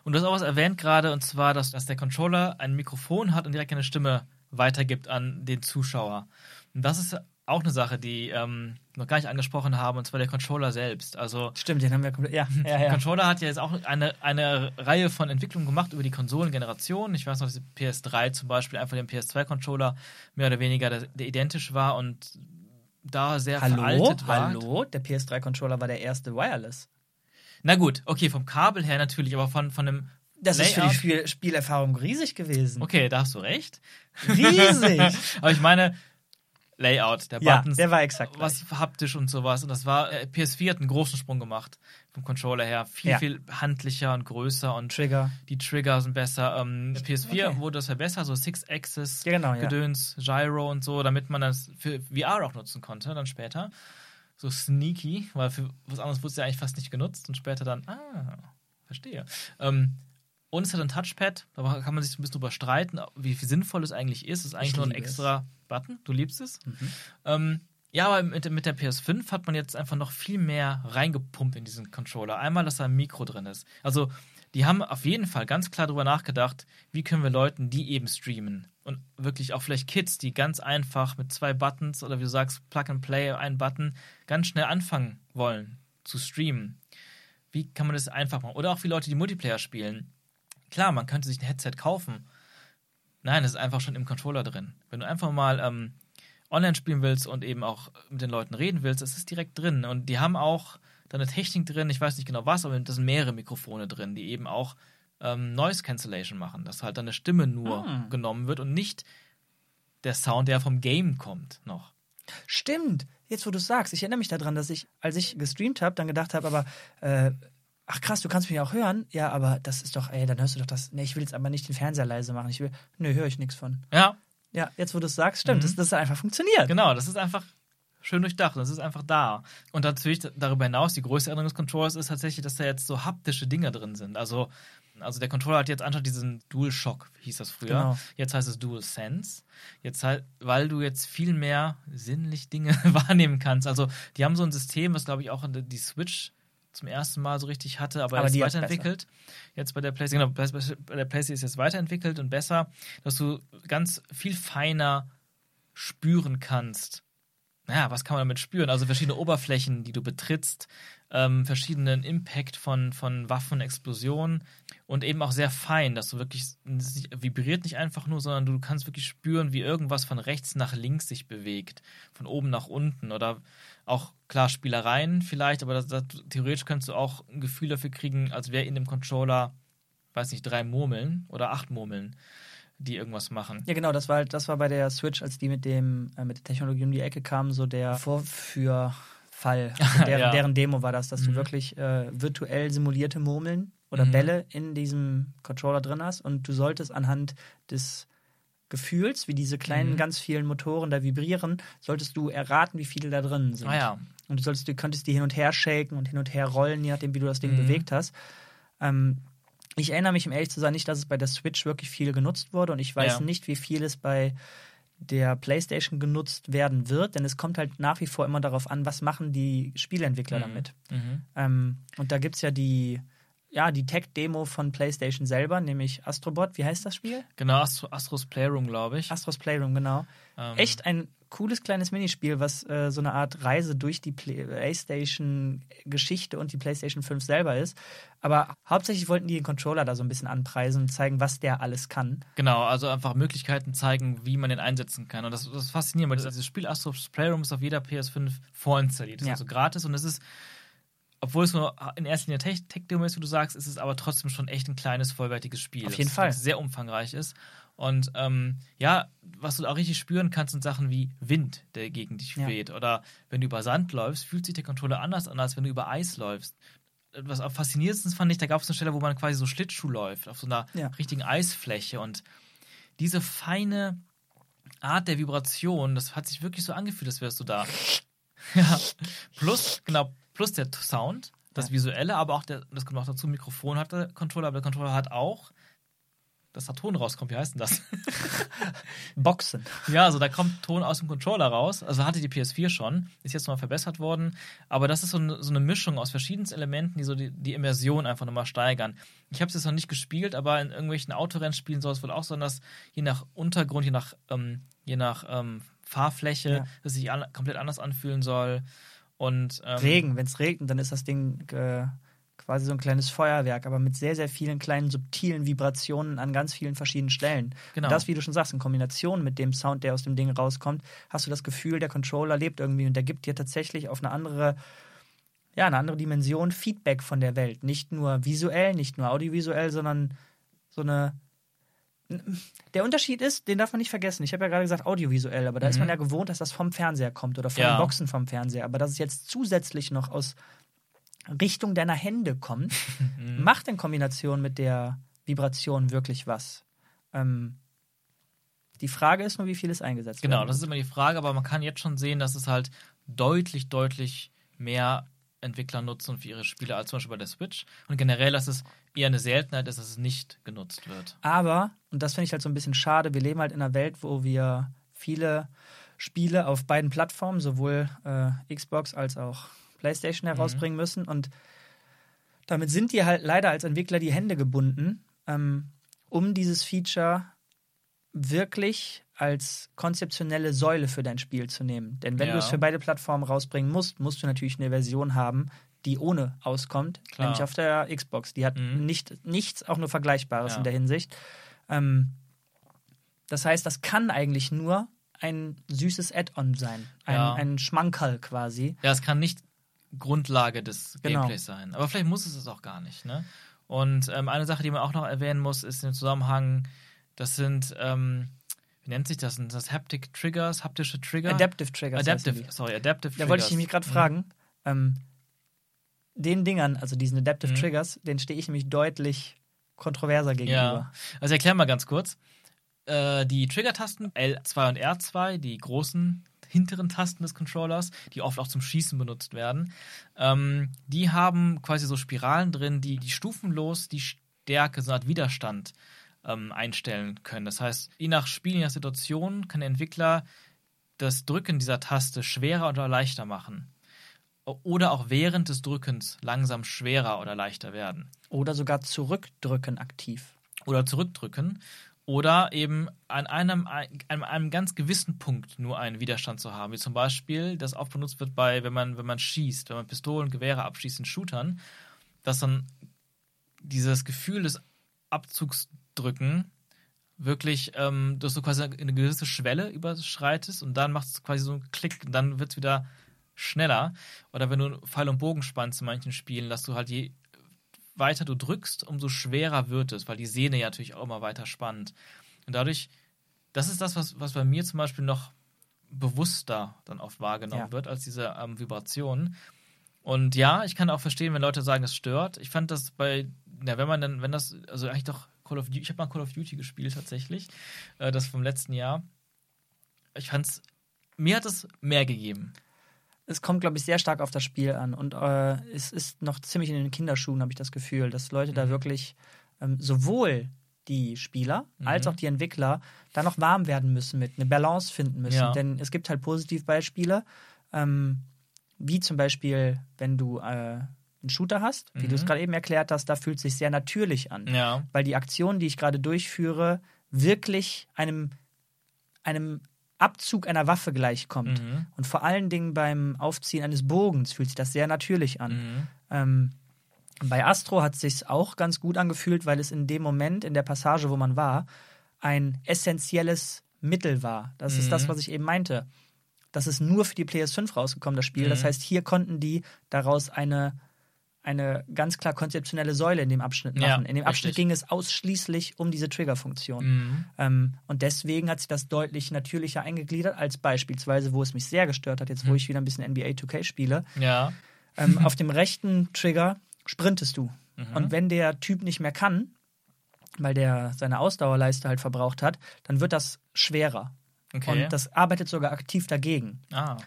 Und du hast auch was erwähnt gerade, und zwar, dass, dass der Controller ein Mikrofon hat und direkt eine Stimme weitergibt an den Zuschauer. Und das ist auch eine Sache, die ähm, noch gar nicht angesprochen haben, und zwar der Controller selbst. Also Stimmt, den haben wir komplett. Ja, ja, der ja. Controller hat ja jetzt auch eine, eine Reihe von Entwicklungen gemacht über die Konsolengeneration. Ich weiß noch, dass die PS3 zum Beispiel einfach dem PS2-Controller mehr oder weniger der, der identisch war und da sehr Hallo? veraltet war. Hallo? Der PS3-Controller war der erste Wireless. Na gut, okay, vom Kabel her natürlich, aber von, von dem Das ist für die Layout- Spiel Spielerfahrung riesig gewesen. Okay, da hast du recht. Riesig! Aber ich meine, Layout der ja, Buttons, der war exakt. gleich. was haptisch und sowas. Und das war, äh, PS4 hat einen großen Sprung gemacht vom Controller her. Viel, Ja. viel handlicher und größer und Trigger. die Trigger sind besser. Ähm, PS4 Okay. wurde das ja besser, so Six-Axis, Ja, genau, ja. Gedöns, Gyro und so, damit man das für VR auch nutzen konnte, dann später. So sneaky, weil für was anderes wurde es ja eigentlich fast nicht genutzt und später dann, ah, verstehe. Ähm, und es hat ein Touchpad, da kann man sich so ein bisschen drüber streiten, wie viel sinnvoll es eigentlich ist. Es ist eigentlich Ich nur ein liebe es. extra Button. Du liebst es? Mhm. Ähm, ja, aber mit, mit der PS5 hat man jetzt einfach noch viel mehr reingepumpt in diesen Controller. Einmal, dass da ein Mikro drin ist. Also, die haben auf jeden Fall ganz klar darüber nachgedacht, wie können wir Leuten, die eben streamen und wirklich auch vielleicht Kids, die ganz einfach mit zwei Buttons oder wie du sagst, Plug and Play, ein Button, ganz schnell anfangen wollen zu streamen. Wie kann man das einfach machen? Oder auch wie Leute, die Multiplayer spielen. Klar, man könnte sich ein Headset kaufen. Nein, das ist einfach schon im Controller drin. Wenn du einfach mal ähm, online spielen willst und eben auch mit den Leuten reden willst, das ist direkt drin. Und die haben auch da eine Technik drin, ich weiß nicht genau was, aber da sind mehrere Mikrofone drin, die eben auch ähm, Noise Cancellation machen, dass halt deine Stimme nur Ah. genommen wird und nicht der Sound, der vom Game kommt, noch. Stimmt. Jetzt, wo du sagst, ich erinnere mich daran, dass ich, als ich gestreamt habe, dann gedacht habe, aber, äh, ach krass, du kannst mich auch hören. Ja, aber das ist doch, ey, dann hörst du doch das. Nee, ich will jetzt aber nicht den Fernseher leise machen. Ich will, nö, höre ich nichts von. Ja, Ja, jetzt, wo du es sagst, stimmt, Mhm. das, das einfach funktioniert. Genau, das ist einfach schön durchdacht. Das ist einfach da. Und natürlich darüber hinaus, die größte Änderung des Controllers ist tatsächlich, dass da jetzt so haptische Dinge drin sind. Also, also der Controller hat jetzt anstatt diesen Dual Shock, hieß das früher. Genau. Jetzt heißt es Dual Sense. Jetzt halt, weil du jetzt viel mehr sinnlich Dinge wahrnehmen kannst. Also, die haben so ein System, was glaube ich auch die Switch zum ersten Mal so richtig hatte, aber, Aber jetzt weiterentwickelt. Jetzt bei der PlayStation, genau, bei der PlayStation ist jetzt weiterentwickelt und besser, dass du ganz viel feiner spüren kannst. Naja, was kann man damit spüren? Also verschiedene Oberflächen, die du betrittst, ähm, verschiedenen Impact von, von Waffen, Explosionen und eben auch sehr fein, dass du wirklich, vibriert nicht einfach nur, sondern du kannst wirklich spüren, wie irgendwas von rechts nach links sich bewegt, von oben nach unten oder auch, klar, Spielereien vielleicht, aber das, das, theoretisch könntest du auch ein Gefühl dafür kriegen, als wäre in dem Controller, weiß nicht, drei Murmeln oder acht Murmeln, die irgendwas machen. Ja, genau, das war halt, das war bei der Switch, als die mit dem, äh, mit der Technologie um die Ecke kamen, so der Vorführfall. Also deren, Ja. deren Demo war das, dass du Mhm. wirklich äh, virtuell simulierte Murmeln oder Mhm. Bälle in diesem Controller drin hast und du solltest anhand des Gefühls, wie diese kleinen, Mhm. ganz vielen Motoren da vibrieren, solltest du erraten, wie viele da drin sind. Ah ja, Und du, solltest, du könntest die hin und her shaken und hin und her rollen, je nachdem, wie du das Ding Mhm. bewegt hast. Ähm, ich erinnere mich, um ehrlich zu sein, nicht, dass es bei der Switch wirklich viel genutzt wurde und ich weiß Ja. nicht, wie viel es bei der PlayStation genutzt werden wird, denn es kommt halt nach wie vor immer darauf an, was machen die Spieleentwickler Mhm. damit. Mhm. Ähm, und da gibt es ja die, ja, die Tech-Demo von PlayStation selber, nämlich Astrobot. Wie heißt das Spiel? Genau, Astro, Astros Playroom, glaube ich. Astros Playroom, genau. Ähm, Echt ein cooles kleines Minispiel, was äh, so eine Art Reise durch die PlayStation-Geschichte und die PlayStation 5 selber ist. Aber hauptsächlich wollten die den Controller da so ein bisschen anpreisen und zeigen, was der alles kann. Genau, also einfach Möglichkeiten zeigen, wie man den einsetzen kann. Und das, das ist faszinierend, weil dieses Spiel Astros Playroom ist auf jeder PS5 vorinstalliert. Das Ja. ist also gratis und es ist, obwohl es nur in erster Linie Tech- Tech-Demo ist, wie du sagst, ist es aber trotzdem schon echt ein kleines, vollwertiges Spiel. Auf jeden das Fall. Sehr umfangreich ist. Und ähm, ja, was du auch richtig spüren kannst, sind Sachen wie Wind, der gegen dich Ja. weht. Oder wenn du über Sand läufst, fühlt sich der Controller anders an, als wenn du über Eis läufst. Was auch faszinierendsten fand ich, da gab es eine Stelle, wo man quasi so Schlittschuh läuft, auf so einer Ja. richtigen Eisfläche. Und diese feine Art der Vibration, das hat sich wirklich so angefühlt, als wärst du da. ja. Plus, genau, plus der Sound, das Ja. Visuelle, aber auch der, das kommt auch dazu, Mikrofon hat der Controller, aber der Controller hat auch, dass da Ton rauskommt. Wie heißt denn das? Boxen. Ja, also da kommt Ton aus dem Controller raus. Also hatte die PS4 schon, ist jetzt nochmal verbessert worden. Aber das ist so eine, so eine Mischung aus verschiedensten Elementen, die so die, die Immersion einfach nochmal steigern. Ich habe es jetzt noch nicht gespielt, aber in irgendwelchen Autorennspielen soll es wohl auch sein, dass je nach Untergrund, je nach, ähm, je nach ähm, Fahrfläche, Ja. dass sich an, komplett anders anfühlen soll. Und ähm, Regen, wenn es regnet, dann ist das Ding äh, quasi so ein kleines Feuerwerk, aber mit sehr, sehr vielen kleinen subtilen Vibrationen an ganz vielen verschiedenen Stellen. Genau. Und das, wie du schon sagst, in Kombination mit dem Sound, der aus dem Ding rauskommt, hast du das Gefühl, der Controller lebt irgendwie und der gibt dir tatsächlich auf eine andere, ja, eine andere Dimension Feedback von der Welt. Nicht nur visuell, nicht nur audiovisuell, sondern so eine. Der Unterschied ist, den darf man nicht vergessen. Ich habe ja gerade gesagt audiovisuell, aber da ist man ja gewohnt, dass das vom Fernseher kommt oder von Ja. Boxen vom Fernseher. Aber dass es jetzt zusätzlich noch aus Richtung deiner Hände kommt, macht in Kombination mit der Vibration wirklich was. Ähm, die Frage ist nur, wie viel ist eingesetzt Genau, werden das ist immer die Frage, aber man kann jetzt schon sehen, dass es halt deutlich, deutlich mehr Entwickler nutzen für ihre Spiele als zum Beispiel bei der Switch. Und generell, dass es eher eine Seltenheit ist, dass es nicht genutzt wird. Aber, und das finde ich halt so ein bisschen schade, wir leben halt in einer Welt, wo wir viele Spiele auf beiden Plattformen, sowohl äh, Xbox als auch PlayStation herausbringen müssen. Und damit sind dir halt leider als Entwickler die Hände gebunden, ähm, um dieses Feature wirklich als konzeptionelle Säule für dein Spiel zu nehmen. Denn wenn Ja. du es für beide Plattformen rausbringen musst, musst du natürlich eine Version haben, die ohne auskommt, Klar. nämlich auf der Xbox. Die hat Mhm. nicht, nichts auch nur Vergleichbares Ja. in der Hinsicht. Ähm, das heißt, das kann eigentlich nur ein süßes Add-on sein. Ein, Ja. ein Schmankerl quasi. Ja, es kann nicht Grundlage des Genau. Gameplays sein. Aber vielleicht muss es es auch gar nicht. Ne? Und ähm, eine Sache, die man auch noch erwähnen muss, ist im Zusammenhang, das sind, ähm, wie nennt sich das? Sind das Haptic Triggers, haptische Trigger? Adaptive Triggers. Adaptive, sorry, Adaptive Da Triggers. wollte ich mich gerade Mhm. fragen. Ähm, den Dingern, also diesen Adaptive Mhm. Triggers, den stehe ich nämlich deutlich kontroverser gegenüber. Ja. Also erklär mal ganz kurz. Äh, die Trigger-Tasten L2 und R2, die großen hinteren Tasten des Controllers, die oft auch zum Schießen benutzt werden, ähm, die haben quasi so Spiralen drin, die, die stufenlos die Stärke, so eine Art Widerstand ähm, einstellen können. Das heißt, je nach Spiel, je nach Situation kann der Entwickler das Drücken dieser Taste schwerer oder leichter machen. Oder auch während des Drückens langsam schwerer oder leichter werden Oder sogar zurückdrücken aktiv. oder zurückdrücken oder eben an einem, an einem ganz gewissen Punkt nur einen Widerstand zu haben, wie zum Beispiel das oft benutzt wird bei, wenn man, wenn man schießt, wenn man Pistolen, Gewehre abschießt in Shootern, dass dann dieses Gefühl des Abzugsdrücken wirklich, ähm, dass du quasi eine gewisse Schwelle überschreitest und dann machst du quasi so einen Klick und dann wird es wieder schneller. Oder wenn du Pfeil und Bogen spannst in manchen Spielen, dass du halt je weiter du drückst, umso schwerer wird es, weil die Sehne ja natürlich auch immer weiter spannt. Und dadurch, das ist das, was, was bei mir zum Beispiel noch bewusster dann oft wahrgenommen Ja. wird, als diese ähm, Vibration. Und ja, ich kann auch verstehen, wenn Leute sagen, es stört. Ich fand das bei, ja, wenn man dann, wenn das, also eigentlich doch Call of Duty, ich habe mal Call of Duty gespielt tatsächlich, äh, das vom letzten Jahr. Ich fand's, mir hat es mehr gegeben. Es kommt, glaube ich, sehr stark auf das Spiel an. Und äh, es ist noch ziemlich in den Kinderschuhen, habe ich das Gefühl, dass Leute da wirklich ähm, sowohl die Spieler als auch die Entwickler da noch warm werden müssen mit, eine Balance finden müssen. Ja. Denn es gibt halt Positivbeispiele, ähm, wie zum Beispiel, wenn du äh, einen Shooter hast, wie du es Mhm. gerade eben erklärt hast, da fühlt es sich sehr natürlich an. Ja. weil die Aktion, die ich gerade durchführe, wirklich einem, einem Abzug einer Waffe gleichkommt. Mhm. Und vor allen Dingen beim Aufziehen eines Bogens fühlt sich das sehr natürlich an. Mhm. Ähm, bei Astro hat es sich auch ganz gut angefühlt, weil es in dem Moment, in der Passage, wo man war, ein essentielles Mittel war. Das ist Mhm. das, was ich eben meinte. Das ist nur für die PS5 rausgekommen, das Spiel. Das Mhm. heißt, hier konnten die daraus eine, eine ganz klar konzeptionelle Säule in dem Abschnitt machen. Ja, in dem Abschnitt richtig. ging es ausschließlich um diese Triggerfunktion. Mhm. Ähm, und deswegen hat sich das deutlich natürlicher eingegliedert, als beispielsweise, wo es mich sehr gestört hat, jetzt wo ich wieder ein bisschen NBA 2K spiele. Ja. Ähm, auf dem rechten Trigger sprintest du. Mhm. Und wenn der Typ nicht mehr kann, weil der seine Ausdauerleiste halt verbraucht hat, dann wird das schwerer. Okay. Und das arbeitet sogar aktiv dagegen. Ah.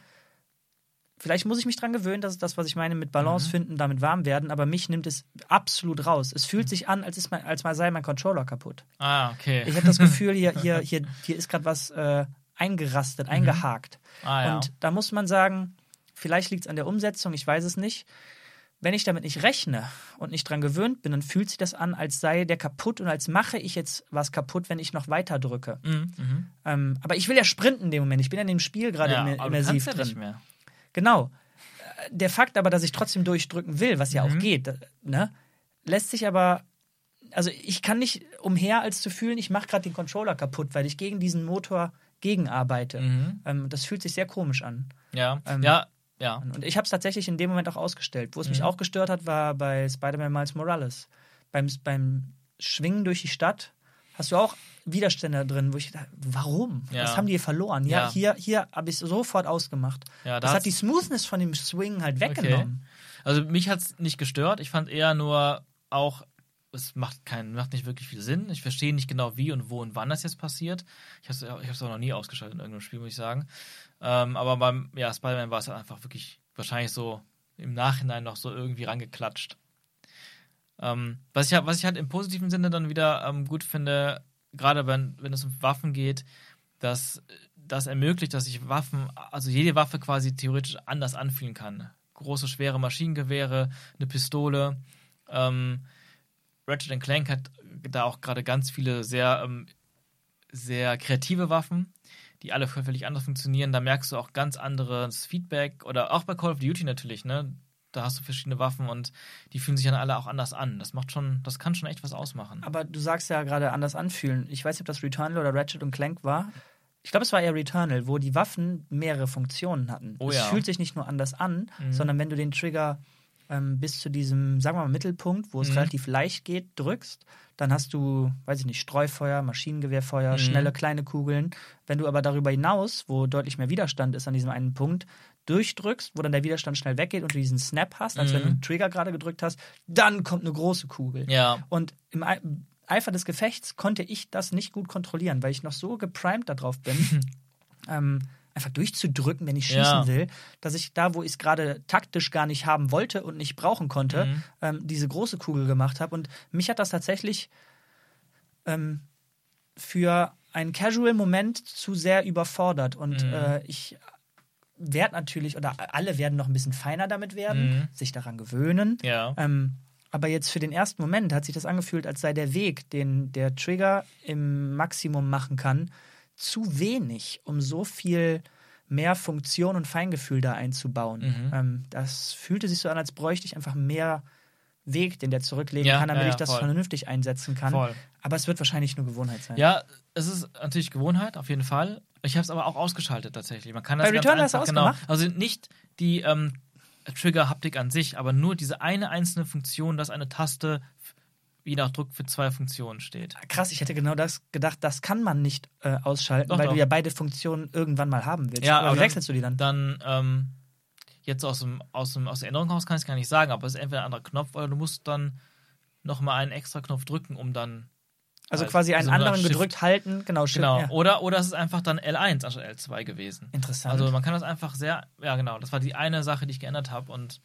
Vielleicht muss ich mich dran gewöhnen, das ist das, was ich meine mit Mhm. Balance finden, damit warm werden, aber mich nimmt es absolut raus. Es fühlt sich an, als, ist mein, als mal sei mein Controller kaputt. Ah, okay. Ich habe das Gefühl, hier, hier, hier, hier ist gerade was äh, eingerastet, eingehakt. ah, ja. Und da muss man sagen, vielleicht liegt es an der Umsetzung, ich weiß es nicht. Wenn ich damit nicht rechne und nicht dran gewöhnt bin, dann fühlt sich das an, als sei der kaputt und als mache ich jetzt was kaputt, wenn ich noch weiter drücke. Mhm, mhm. Ähm, aber ich will ja sprinten in dem Moment. Ich bin ja in dem Spiel gerade ja, immer- aber du immersiv kannst ja nicht mehr. Genau. Äh, Der Fakt aber, dass ich trotzdem durchdrücken will, was ja auch Mhm. geht, äh, ne, lässt sich aber. Also ich kann nicht umher, als zu fühlen, ich mache gerade den Controller kaputt, weil ich gegen diesen Motor gegenarbeite. Mhm. Ähm, das fühlt sich sehr komisch an. Ja, Ähm, ja, ja. Und ich habe es tatsächlich in dem Moment auch ausgestellt. Wo es mich Mhm. auch gestört hat, war bei Spider-Man Miles Morales. Beim, beim Schwingen durch die Stadt hast du auch Widerstände drin, wo ich dachte, warum? Ja. Was haben die hier verloren? Ja, Ja. hier, hier habe ich es sofort ausgemacht. Ja, da das hat die Smoothness von dem Swing halt weggenommen. Also mich hat es nicht gestört. Ich fand eher nur auch, es macht keinen, macht nicht wirklich viel Sinn. Ich verstehe nicht genau, wie und wo und wann das jetzt passiert. Ich habe es auch noch nie ausgeschaltet in irgendeinem Spiel, muss ich sagen. Ähm, aber beim ja, Spider-Man war es halt einfach wirklich wahrscheinlich so im Nachhinein noch so irgendwie rangeklatscht. Ähm, was, ich, halt- was ich halt im positiven Sinne dann wieder ähm, gut finde, gerade wenn, wenn es um Waffen geht, dass das ermöglicht, dass ich Waffen, also jede Waffe quasi theoretisch anders anfühlen kann. Große, schwere Maschinengewehre, eine Pistole. Ähm, Ratchet Clank hat da auch gerade ganz viele sehr, ähm, sehr kreative Waffen, die alle völlig anders funktionieren. Da merkst du auch ganz anderes Feedback oder auch bei Call of Duty natürlich, ne? Da hast du verschiedene Waffen und die fühlen sich dann alle auch anders an. Das macht schon, das kann schon echt was ausmachen. Aber du sagst ja gerade anders anfühlen. Ich weiß nicht, ob das Returnal oder Ratchet und Clank war. Ich glaube, es war eher Returnal, wo die Waffen mehrere Funktionen hatten. Oh es ja. fühlt sich nicht nur anders an, Mhm. sondern wenn du den Trigger ähm, bis zu diesem, sagen wir mal, Mittelpunkt, wo es Mhm. relativ leicht geht, drückst, dann hast du, weiß ich nicht, Streufeuer, Maschinengewehrfeuer, Mhm. schnelle kleine Kugeln. Wenn du aber darüber hinaus, wo deutlich mehr Widerstand ist an diesem einen Punkt, durchdrückst, wo dann der Widerstand schnell weggeht und du diesen Snap hast, als Mhm. wenn du den Trigger gerade gedrückt hast, dann kommt eine große Kugel. Ja, Und im Ei- Eifer des Gefechts konnte ich das nicht gut kontrollieren, weil ich noch so geprimed darauf bin, ähm, einfach durchzudrücken, wenn ich schießen Ja. will, dass ich da, wo ich es gerade taktisch gar nicht haben wollte und nicht brauchen konnte, Mhm. ähm, diese große Kugel gemacht habe. Und mich hat das tatsächlich ähm, für einen Casual-Moment zu sehr überfordert. Und Mhm. äh, ich werde natürlich, oder alle werden noch ein bisschen feiner damit werden, Mhm. sich daran gewöhnen. ja. Ähm, aber jetzt für den ersten Moment hat sich das angefühlt, als sei der Weg, den der Trigger im Maximum machen kann, zu wenig, um so viel mehr Funktion und Feingefühl da einzubauen. Mhm. Ähm, das fühlte sich so an, als bräuchte ich einfach mehr Weg, den der zurücklegen Ja, kann, damit ja, ich das voll. vernünftig einsetzen kann. Voll. Aber es wird wahrscheinlich nur Gewohnheit sein. Ja, es ist natürlich Gewohnheit, auf jeden Fall. Ich habe es aber auch ausgeschaltet tatsächlich. Man kann das Bei ganz Return hast du einfach, genau. ausgemacht? Also nicht die ähm, Trigger-Haptik an sich, aber nur diese eine einzelne Funktion, dass eine Taste je nach Druck für zwei Funktionen steht. Krass, ich hätte genau das gedacht, das kann man nicht äh, ausschalten, Doch, weil doch. du ja beide Funktionen irgendwann mal haben willst. Ja, aber aber dann- wechselst du die dann? Dann ähm, jetzt aus, dem, aus, dem, aus der Erinnerung raus kann ich es gar nicht sagen, aber es ist entweder ein anderer Knopf oder du musst dann nochmal einen extra Knopf drücken, um dann. Also halt quasi einen so eine anderen gedrückt halten, genau, Shift, Genau. ja. Oder, oder es ist einfach dann L1 anstatt L2 gewesen. Interessant. Also man kann das einfach sehr, ja genau, das war die eine Sache, die ich geändert habe und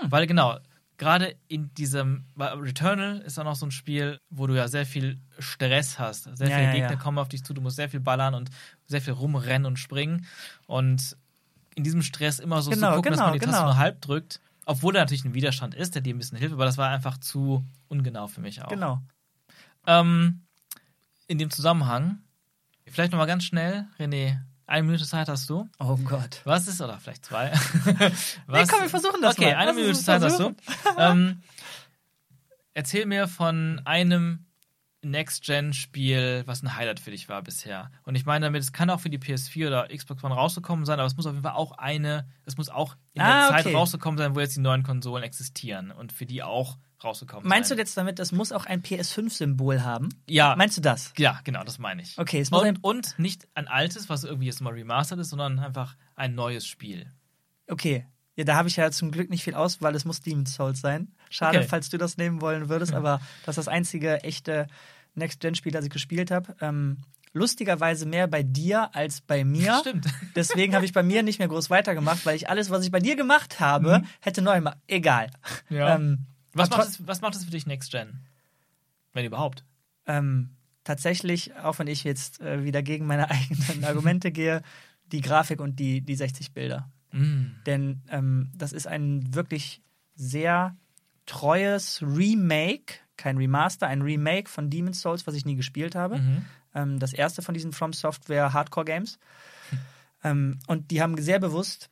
Hm. weil genau, gerade in diesem, weil Returnal ist dann auch so ein Spiel, wo du ja sehr viel Stress hast, sehr Ja, viele ja, Gegner kommen auf dich zu, du musst sehr viel ballern und sehr viel rumrennen und springen und in diesem Stress immer so Genau, zu gucken, dass genau, man die Taste genau. nur halb drückt, obwohl da natürlich ein Widerstand ist, der dir ein bisschen hilft, aber das war einfach zu ungenau für mich auch. genau. Ähm, in dem Zusammenhang, vielleicht nochmal ganz schnell, René, eine Minute Zeit hast du. Oh Gott. Was ist, oder vielleicht zwei? Nee, komm, wir versuchen das okay, mal. eine Minute Zeit hast du. ähm, erzähl mir von einem Next-Gen-Spiel, was ein Highlight für dich war bisher. Und ich meine damit, es kann auch für die PS4 oder Xbox One rausgekommen sein, aber es muss auf jeden Fall auch eine, es muss auch in der Ah, Zeit okay. rausgekommen sein, wo jetzt die neuen Konsolen existieren und für die auch rausgekommen Meinst du sein. jetzt damit, das muss auch ein PS5-Symbol haben? Ja. Meinst du das? Ja, genau, das meine ich. Okay, es muss Und, und nicht ein altes, was irgendwie jetzt mal remastered ist, sondern einfach ein neues Spiel. okay. Ja, da habe ich ja zum Glück nicht viel Auswahl. Es muss Demon's Souls sein. Schade, Okay. falls du das nehmen wollen würdest, aber das ist das einzige echte Next-Gen-Spiel, das ich gespielt habe. Ähm, lustigerweise mehr bei dir als bei mir. Stimmt. Deswegen habe ich bei mir nicht mehr groß weitergemacht, weil ich alles, was ich bei dir gemacht habe, hätte neu gemacht. Egal. Mhm. Ja. Ähm, Was macht, es, was macht es für dich Next Gen? Wenn überhaupt. ähm, tatsächlich, auch wenn ich jetzt äh, wieder gegen meine eigenen Argumente gehe, die Grafik und die, die 60 Bilder. Mm. Denn ähm, das ist ein wirklich sehr treues Remake, kein Remaster, ein Remake von Demon's Souls, was ich nie gespielt habe. Mhm. Ähm, das erste von diesen From Software Hardcore Games. Ähm, und die haben sehr bewusst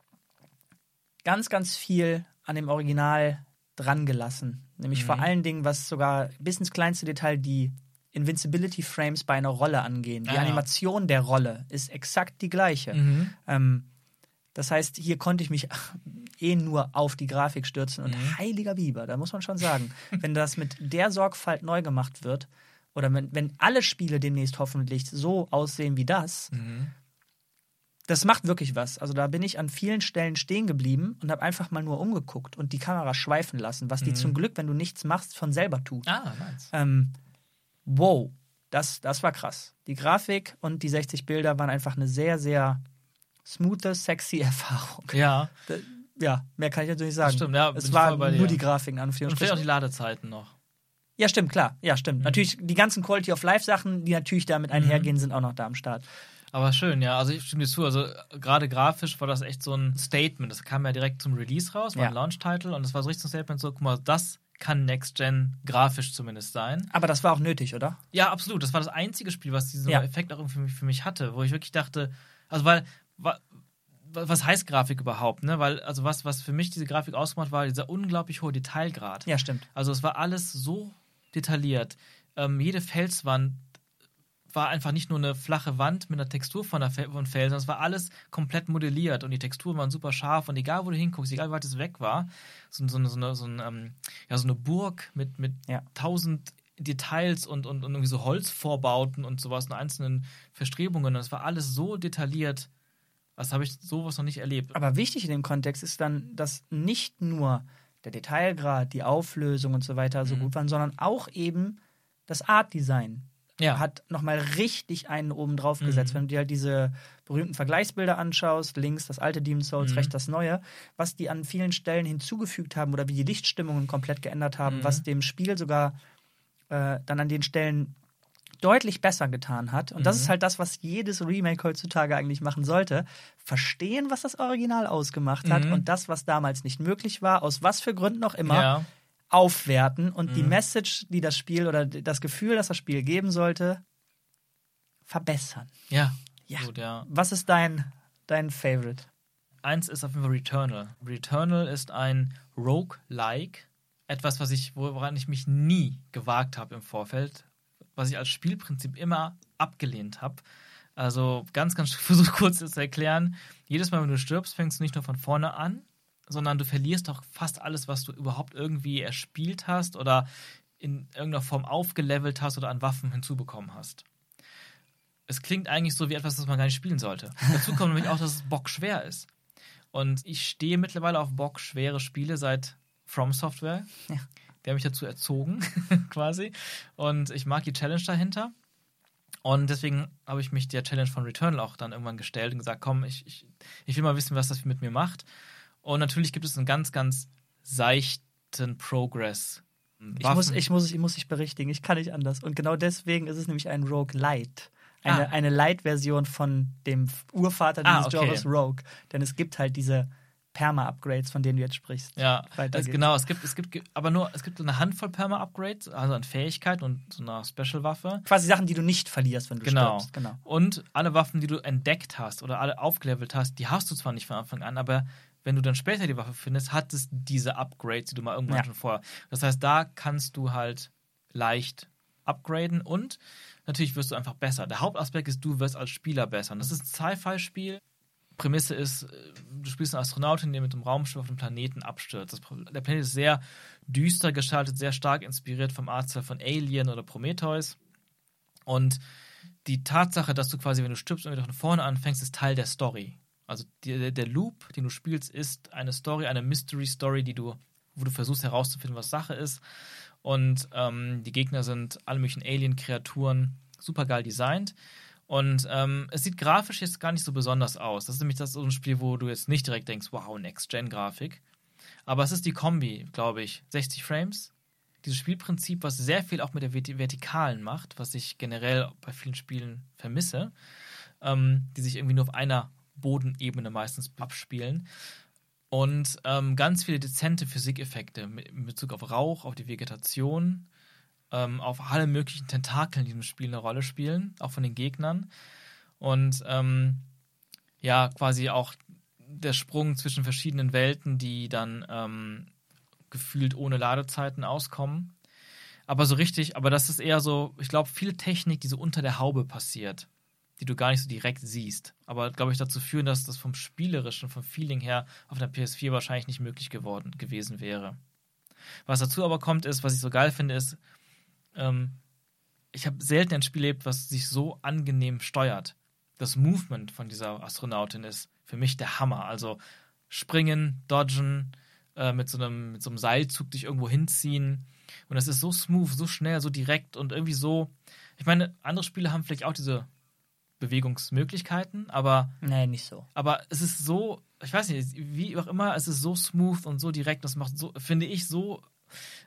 ganz, ganz viel an dem Original dran gelassen. Nämlich Mhm. vor allen Dingen, was sogar bis ins kleinste Detail die Invincibility Frames bei einer Rolle angehen. Die Ah, ja. Animation der Rolle ist exakt die gleiche. Mhm. Ähm, das heißt, hier konnte ich mich eh nur auf die Grafik stürzen und Mhm. heiliger Biber, da muss man schon sagen, wenn das mit der Sorgfalt neu gemacht wird oder wenn, wenn alle Spiele demnächst hoffentlich so aussehen wie das, Mhm. Das macht wirklich was. Also da bin ich an vielen Stellen stehen geblieben und habe einfach mal nur umgeguckt und die Kamera schweifen lassen, was die Mhm. zum Glück, wenn du nichts machst, von selber tut. Ah, nice. Ähm, wow, das, das war krass. Die Grafik und die 60 Bilder waren einfach eine sehr, sehr smoothe, sexy Erfahrung. Ja. Ja, mehr kann ich natürlich nicht sagen. stimmt, ja, es ich war voll bei nur dir. die Grafik in Und vielleicht auch die Ladezeiten noch. Ja, stimmt, klar. Ja, stimmt. Mhm. Natürlich, die ganzen Quality of Life Sachen, die natürlich damit einhergehen, sind auch noch da am Start. Aber schön, ja. Also ich stimme dir zu. Also äh, gerade grafisch war das echt so ein Statement. Das kam ja direkt zum Release raus, war Ja. ein Launch-Title und das war so richtig so ein Statement, so, guck mal, das kann Next Gen grafisch zumindest sein. Aber das war auch nötig, oder? Ja, absolut. Das war das einzige Spiel, was diesen Ja. Effekt auch irgendwie für mich, hatte, wo ich wirklich dachte, also weil, wa- wa- was heißt Grafik überhaupt, ne? Weil, also was, was für mich diese Grafik ausgemacht war, dieser unglaublich hohe Detailgrad. Ja, stimmt. Also es war alles so detailliert. Ähm, jede Felswand war einfach nicht nur eine flache Wand mit einer Textur von, der Fel von Felsen, sondern es war alles komplett modelliert und die Texturen waren super scharf und egal wo du hinguckst, egal wie weit es weg war, so, so, eine, so, eine, so, ein, ähm, ja, so eine Burg mit, mit Ja. tausend Details und, und, und irgendwie so Holzvorbauten und sowas und einzelnen Verstrebungen. Und es war alles so detailliert. Was habe ich sowas noch nicht erlebt? Aber wichtig in dem Kontext ist dann, dass nicht nur der Detailgrad, die Auflösung und so weiter so Mhm. gut waren, sondern auch eben das Art-Design ja. hat nochmal richtig einen oben drauf gesetzt. Mhm. Wenn du dir halt diese berühmten Vergleichsbilder anschaust, links das alte Demon's Souls, Mhm. rechts das neue, was die an vielen Stellen hinzugefügt haben oder wie die Lichtstimmungen komplett geändert haben, Mhm. was dem Spiel sogar äh, dann an den Stellen deutlich besser getan hat. Und das Mhm. ist halt das, was jedes Remake heutzutage eigentlich machen sollte. Verstehen, was das Original ausgemacht hat Mhm. und das, was damals nicht möglich war, aus was für Gründen auch immer, ja. Aufwerten und die Mhm. Message, die das Spiel oder das Gefühl, das das Spiel geben sollte, verbessern. Ja. Ja. Gut, ja. Was ist dein, dein Favorite? Eins ist auf jeden Fall Returnal. Returnal ist ein Roguelike. Etwas, was ich, woran ich mich nie gewagt habe im Vorfeld, was ich als Spielprinzip immer abgelehnt habe. Also ganz, ganz versuch kurz zu erklären. Jedes Mal, wenn du stirbst, fängst du nicht nur von vorne an, sondern du verlierst doch fast alles, was du überhaupt irgendwie erspielt hast oder in irgendeiner Form aufgelevelt hast oder an Waffen hinzubekommen hast. Es klingt eigentlich so wie etwas, das man gar nicht spielen sollte. Dazu kommt nämlich auch, dass es bockschwer ist. Und ich stehe mittlerweile auf bockschwere Spiele seit From Software. Ja. Die haben mich dazu erzogen, quasi. Und ich mag die Challenge dahinter. Und deswegen habe ich mich der Challenge von Returnal auch dann irgendwann gestellt und gesagt, komm, ich, ich, ich will mal wissen, was das mit mir macht. Und natürlich gibt es einen ganz, ganz seichten Progress. Ich muss, ich, muss, ich muss dich berichtigen, ich kann nicht anders. Und genau deswegen ist es nämlich ein Rogue Light. Eine, Ah. eine Light-Version von dem Urvater Ah, dieses okay. Genres Rogue. Denn es gibt halt diese Perma-Upgrades, von denen du jetzt sprichst. Ja, geht's. genau, es gibt, es gibt aber nur, es gibt eine Handvoll Perma-Upgrades, also an Fähigkeiten und so einer Special-Waffe. Quasi Sachen, die du nicht verlierst, wenn du Genau. stirbst. Genau. Und alle Waffen, die du entdeckt hast oder alle aufgelevelt hast, die hast du zwar nicht von Anfang an, aber wenn du dann später die Waffe findest, hat es diese Upgrades, die du mal irgendwann Ja. schon vorher. Das heißt, da kannst du halt leicht upgraden und natürlich wirst du einfach besser. Der Hauptaspekt ist, du wirst als Spieler besser. Und das ist ein Sci-Fi-Spiel. Prämisse ist, äh, du spielst einen Astronautin, der mit dem Raumschiff auf dem Planeten abstürzt. Das, der Planet ist sehr düster gestaltet, sehr stark inspiriert vom Artstyle von Alien oder Prometheus. Und die Tatsache, dass du quasi, wenn du stirbst und wieder von vorne anfängst, ist Teil der Story. Also die, der, Loop, den du spielst, ist eine Story, eine Mystery-Story, die du, wo du versuchst herauszufinden, was Sache ist. Und ähm, die Gegner sind alle möglichen Alien-Kreaturen, super geil designt. Und ähm, es sieht grafisch jetzt gar nicht so besonders aus. Das ist nämlich das so ein Spiel, wo du jetzt nicht direkt denkst, wow, Next-Gen-Grafik. Aber es ist die Kombi, glaube ich. 60 Frames. Dieses Spielprinzip, was sehr viel auch mit der Vertikalen macht, was ich generell bei vielen Spielen vermisse, ähm, die sich irgendwie nur auf einer Bodenebene meistens abspielen. Und ähm, ganz viele dezente Physikeffekte in Bezug auf Rauch, auf die Vegetation, ähm, auf alle möglichen Tentakeln, die im Spiel eine Rolle spielen, auch von den Gegnern. Und ähm, ja, quasi auch der Sprung zwischen verschiedenen Welten, die dann ähm, gefühlt ohne Ladezeiten auskommen. Aber so richtig, aber das ist eher so, ich glaube, viel Technik, die so unter der Haube passiert, die du gar nicht so direkt siehst. Aber glaube ich dazu führen, dass das vom spielerischen, vom Feeling her auf der PS4 wahrscheinlich nicht möglich geworden gewesen wäre. Was dazu aber kommt, ist, was ich so geil finde, ist, ähm, ich habe selten ein Spiel erlebt, was sich so angenehm steuert. Das Movement von dieser Astronautin ist für mich der Hammer. Also springen, dodgen, äh, mit, so einem, mit so einem Seilzug dich irgendwo hinziehen. Und das ist so smooth, so schnell, so direkt und irgendwie so. Ich meine, andere Spiele haben vielleicht auch diese Bewegungsmöglichkeiten, aber. Nee, nicht so. Aber es ist so, ich weiß nicht, wie auch immer, es ist so smooth und so direkt, das macht so, finde ich, so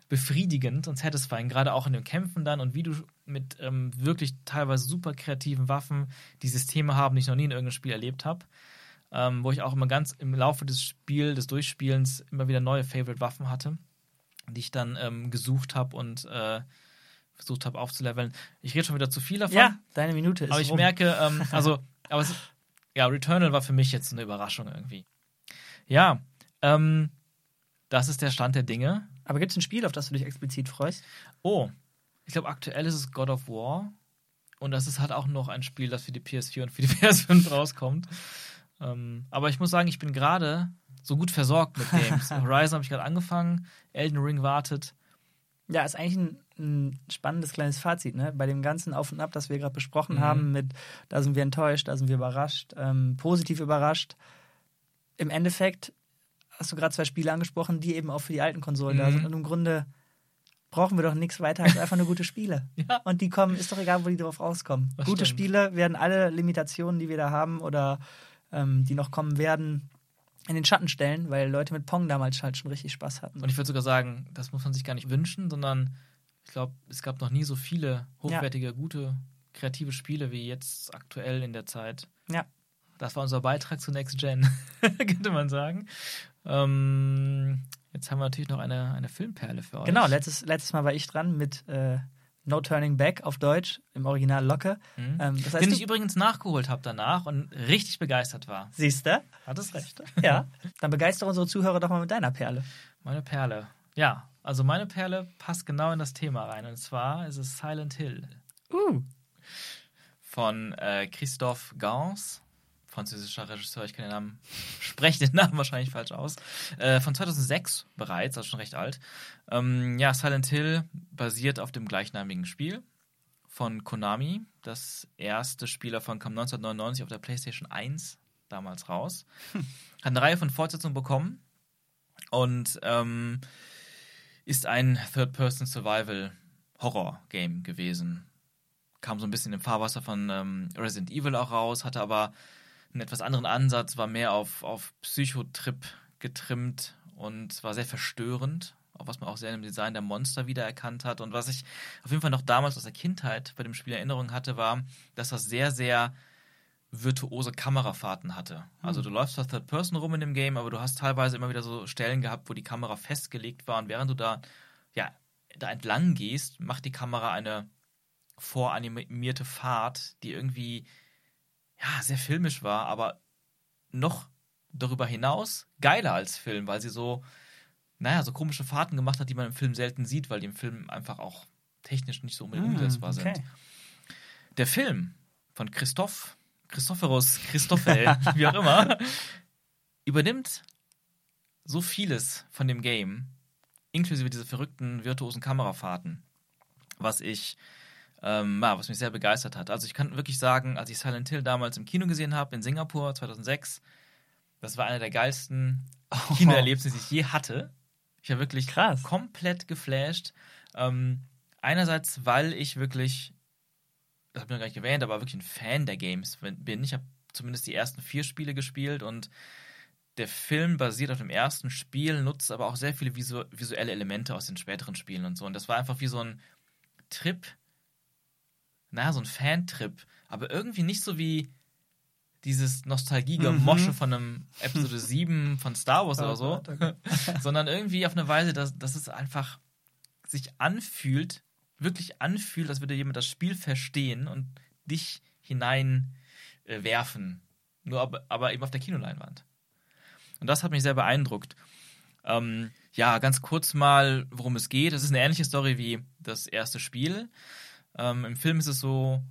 befriedigend und satisfying, gerade auch in den Kämpfen dann und wie du mit ähm, wirklich teilweise super kreativen Waffen die Systeme haben, die ich noch nie in irgendeinem Spiel erlebt habe. Ähm, wo ich auch immer ganz im Laufe des Spiels, des Durchspielens immer wieder neue Favorite-Waffen hatte, die ich dann ähm, gesucht habe und äh, versucht habe aufzuleveln. Ich rede schon wieder zu viel davon. Ja, deine Minute ist Aber ich rum. merke, ähm, also, aber es, ja, Returnal war für mich jetzt eine Überraschung irgendwie. Ja, ähm, das ist der Stand der Dinge. Aber gibt es ein Spiel, auf das du dich explizit freust? Oh, ich glaube, aktuell ist es God of War. Und das ist halt auch noch ein Spiel, das für die PS4 und für die PS5 rauskommt. Ähm, aber ich muss sagen, ich bin gerade so gut versorgt mit Games. Horizon habe ich gerade angefangen, Elden Ring wartet. Ja, ist eigentlich ein, ein spannendes kleines Fazit, ne? Bei dem ganzen Auf und Ab, das wir gerade besprochen Mhm. haben, mit da sind wir enttäuscht, da sind wir überrascht, ähm, positiv überrascht. Im Endeffekt hast du gerade zwei Spiele angesprochen, die eben auch für die alten Konsolen da Mhm. sind. Und im Grunde brauchen wir doch nichts weiter als einfach nur gute Spiele. Ja. Und die kommen, ist doch egal, wo die drauf rauskommen. Das gute stimmt. Spiele werden alle Limitationen, die wir da haben oder ähm, die noch kommen werden, in den Schatten stellen, weil Leute mit Pong damals halt schon richtig Spaß hatten. Und ich würde sogar sagen, das muss man sich gar nicht wünschen, sondern ich glaube, es gab noch nie so viele hochwertige, gute, kreative Spiele wie jetzt aktuell in der Zeit. Ja. Das war unser Beitrag zu Next Gen, könnte man sagen. Ähm, jetzt haben wir natürlich noch eine, eine Filmperle für euch. Genau, letztes, letztes Mal war ich dran mit äh, No Turning Back auf Deutsch, im Original Locke. Mhm. Ähm, das heißt, Den ich übrigens nachgeholt habe danach und richtig begeistert war. siehst du? Hattest recht. Ja. Dann begeistere unsere Zuhörer doch mal mit deiner Perle. Meine Perle. Ja, also meine Perle passt genau in das Thema rein. Und zwar ist es Silent Hill Uh. von äh, Christophe Gans, französischer Regisseur, ich kann den Namen, spreche den Namen wahrscheinlich falsch aus, äh, von 2006 bereits, also schon recht alt. Ähm, ja, Silent Hill basiert auf dem gleichnamigen Spiel von Konami. Das erste Spiel davon kam 1999 auf der PlayStation 1 damals raus. Hat eine Reihe von Fortsetzungen bekommen und ähm, ist ein Third-Person-Survival-Horror-Game gewesen. Kam so ein bisschen im Fahrwasser von ähm, Resident Evil auch raus, hatte aber einen etwas anderen Ansatz, war mehr auf, auf Psychotrip getrimmt und war sehr verstörend, auch was man auch sehr im Design der Monster wiedererkannt hat. Und was ich auf jeden Fall noch damals aus der Kindheit bei dem Spiel Erinnerung hatte, war, dass das sehr, sehr virtuose Kamerafahrten hatte. Also du läufst zwar Third Person rum in dem Game, aber du hast teilweise immer wieder so Stellen gehabt, wo die Kamera festgelegt war und während du da ja da entlang gehst, macht die Kamera eine voranimierte Fahrt, die irgendwie ja sehr filmisch war, aber noch darüber hinaus geiler als Film, weil sie so naja, so komische Fahrten gemacht hat, die man im Film selten sieht, weil die im Film einfach auch technisch nicht so unbedingt umsetzbar sind. okay. Der Film von Christoph, Christophorus, Christoffel, wie auch immer, übernimmt so vieles von dem Game, inklusive diese verrückten virtuosen Kamerafahrten, was ich, ähm, ja, was mich sehr begeistert hat. Also ich kann wirklich sagen, als ich Silent Hill damals im Kino gesehen habe, in Singapur 2006, das war einer der geilsten Kinoerlebnisse, die ich je hatte. Ich war wirklich Krass. komplett geflasht. Ähm, einerseits, weil ich wirklich das habe ich noch gar nicht erwähnt, aber wirklich ein Fan der Games bin. Ich habe zumindest die ersten vier Spiele gespielt und der Film basiert auf dem ersten Spiel, nutzt aber auch sehr viele visu visuelle Elemente aus den späteren Spielen und so. Und das war einfach wie so ein Trip, naja, so ein Fantrip, aber irgendwie nicht so wie dieses Nostalgie-Gemosche mhm. von einem Episode 7 von Star Wars oder so, sondern irgendwie auf eine Weise, dass, dass es einfach sich anfühlt, wirklich anfühlt, als würde jemand das Spiel verstehen und dich hineinwerfen. Äh, Nur aber, aber eben auf der Kinoleinwand. Und das hat mich sehr beeindruckt. Ähm, ja, ganz kurz mal, worum es geht. Es ist eine ähnliche Story wie das erste Spiel. Ähm, Im Film ist es so,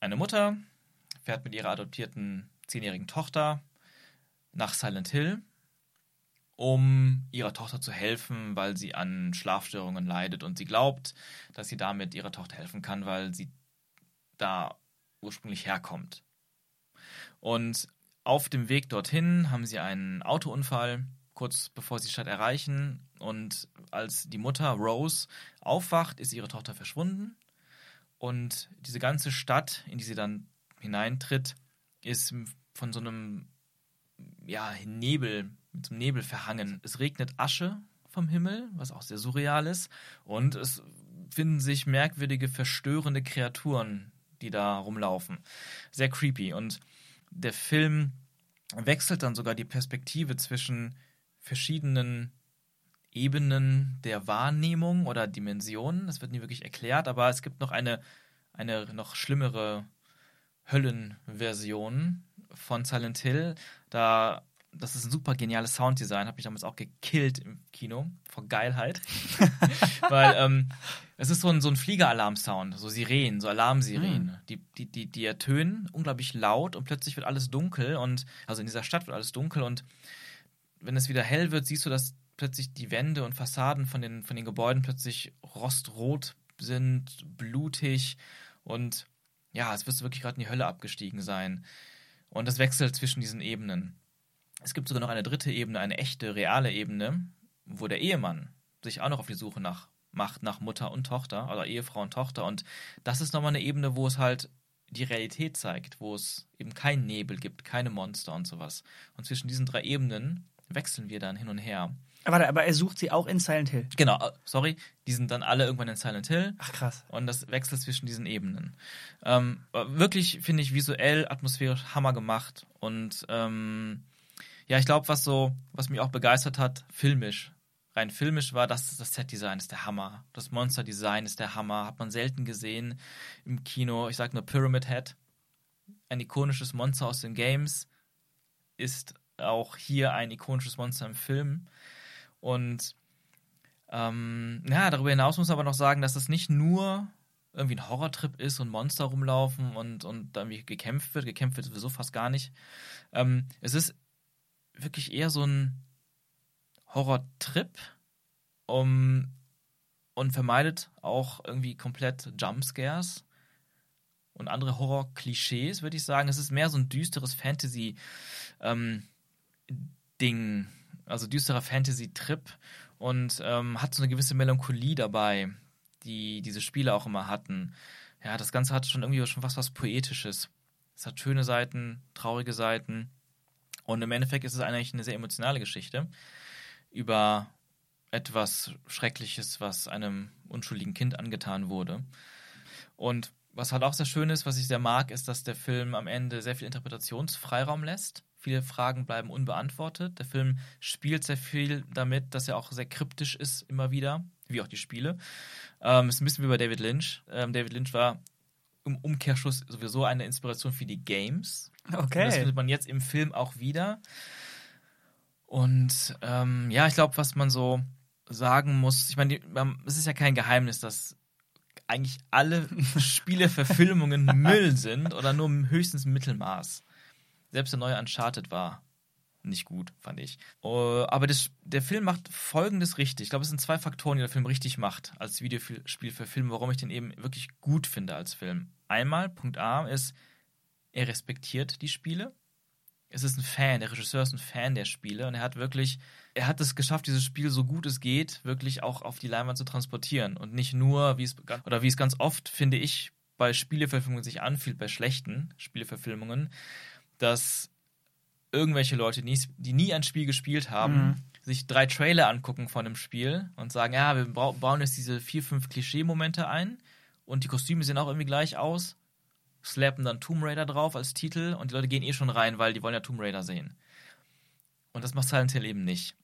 eine Mutter fährt mit ihrer adoptierten zehnjährigen Tochter nach Silent Hill, um ihrer Tochter zu helfen, weil sie an Schlafstörungen leidet und sie glaubt, dass sie damit ihrer Tochter helfen kann, weil sie da ursprünglich herkommt. Und auf dem Weg dorthin haben sie einen Autounfall, kurz bevor sie die Stadt erreichen. Und als die Mutter Rose aufwacht, ist ihre Tochter verschwunden. Und diese ganze Stadt, in die sie dann hineintritt, ist von so einem ja, Nebel, mit so einem Nebel verhangen. Es regnet Asche vom Himmel, was auch sehr surreal ist. Und es finden sich merkwürdige, verstörende Kreaturen, die da rumlaufen. Sehr creepy. Und der Film wechselt dann sogar die Perspektive zwischen verschiedenen Ebenen der Wahrnehmung oder Dimensionen. Das wird nie wirklich erklärt, aber es gibt noch eine, eine noch schlimmere Höllenversion von Silent Hill. Da, das ist ein super geniales Sounddesign, habe mich damals auch gekillt im Kino vor Geilheit. Weil ähm, es ist so ein, so ein Fliegeralarm-Sound, so Sirenen, so Alarmsirenen. Mhm. Die, die, die, die ertönen unglaublich laut und plötzlich wird alles dunkel und, also in dieser Stadt wird alles dunkel und wenn es wieder hell wird, siehst du, dass plötzlich die Wände und Fassaden von den, von den Gebäuden plötzlich rostrot sind, blutig und ja, als wirst du wirklich gerade in die Hölle abgestiegen sein. Und das wechselt zwischen diesen Ebenen. Es gibt sogar noch eine dritte Ebene, eine echte, reale Ebene, wo der Ehemann sich auch noch auf die Suche nach macht nach Mutter und Tochter, oder Ehefrau und Tochter. Und das ist nochmal eine Ebene, wo es halt die Realität zeigt, wo es eben keinen Nebel gibt, keine Monster und sowas. Und zwischen diesen drei Ebenen wechseln wir dann hin und her. Aber, aber er sucht sie auch in Silent Hill. Genau, äh, sorry, die sind dann alle irgendwann in Silent Hill. Ach krass. Und das wechselt zwischen diesen Ebenen. Ähm, wirklich finde ich visuell, atmosphärisch Hammer gemacht. Und ähm, ja, ich glaube, was so, was mich auch begeistert hat, filmisch, rein filmisch war, das, das Set-Design ist der Hammer. Das Monster-Design ist der Hammer. Hat man selten gesehen im Kino. Ich sag nur Pyramid Head. Ein ikonisches Monster aus den Games ist auch hier ein ikonisches Monster im Film. Und ähm, ja, darüber hinaus muss man aber noch sagen, dass es nicht nur irgendwie ein Horrortrip ist und Monster rumlaufen und, und irgendwie gekämpft wird. Gekämpft wird sowieso fast gar nicht. Ähm, es ist wirklich eher so ein Horror-Trip um, und vermeidet auch irgendwie komplett Jumpscares und andere Horror-Klischees, würde ich sagen. Es ist mehr so ein düsteres Fantasy-Ding, ähm, also düsterer Fantasy-Trip und ähm, hat so eine gewisse Melancholie dabei, die diese Spiele auch immer hatten. Ja, das Ganze hat schon irgendwie schon fast was Poetisches. Es hat schöne Seiten, traurige Seiten. Und im Endeffekt ist es eigentlich eine sehr emotionale Geschichte über etwas Schreckliches, was einem unschuldigen Kind angetan wurde. Und was halt auch sehr schön ist, was ich sehr mag, ist, dass der Film am Ende sehr viel Interpretationsfreiraum lässt. Viele Fragen bleiben unbeantwortet. Der Film spielt sehr viel damit, dass er auch sehr kryptisch ist, immer wieder, wie auch die Spiele. Ähm, ist ein bisschen wie bei David Lynch. Ähm, David Lynch war im Umkehrschluss sowieso eine Inspiration für die Games. Okay. Und das findet man jetzt im Film auch wieder. Und ähm, ja, ich glaube, was man so sagen muss, ich meine, es ist ja kein Geheimnis, dass eigentlich alle Spieleverfilmungen Müll sind oder nur höchstens Mittelmaß. Selbst der neue Uncharted war nicht gut, fand ich. Uh, aber das, der Film macht Folgendes richtig. Ich glaube, es sind zwei Faktoren, die der Film richtig macht als Videospiel für Film, warum ich den eben wirklich gut finde als Film. Einmal, Punkt A, ist, er respektiert die Spiele es ist ein Fan, der Regisseur ist ein Fan der Spiele und er hat wirklich, er hat es geschafft, dieses Spiel so gut es geht, wirklich auch auf die Leinwand zu transportieren und nicht nur, wie es oder wie es ganz oft finde ich bei Spieleverfilmungen sich anfühlt, bei schlechten Spieleverfilmungen, dass irgendwelche Leute, die nie, ein Spiel gespielt haben, Mhm. sich drei Trailer angucken von dem Spiel und sagen, ja, wir bauen jetzt diese vier, fünf Klischee-Momente ein und die Kostüme sehen auch irgendwie gleich aus, slappen dann Tomb Raider drauf als Titel und die Leute gehen eh schon rein, weil die wollen ja Tomb Raider sehen. Und das macht Silent Hill eben nicht.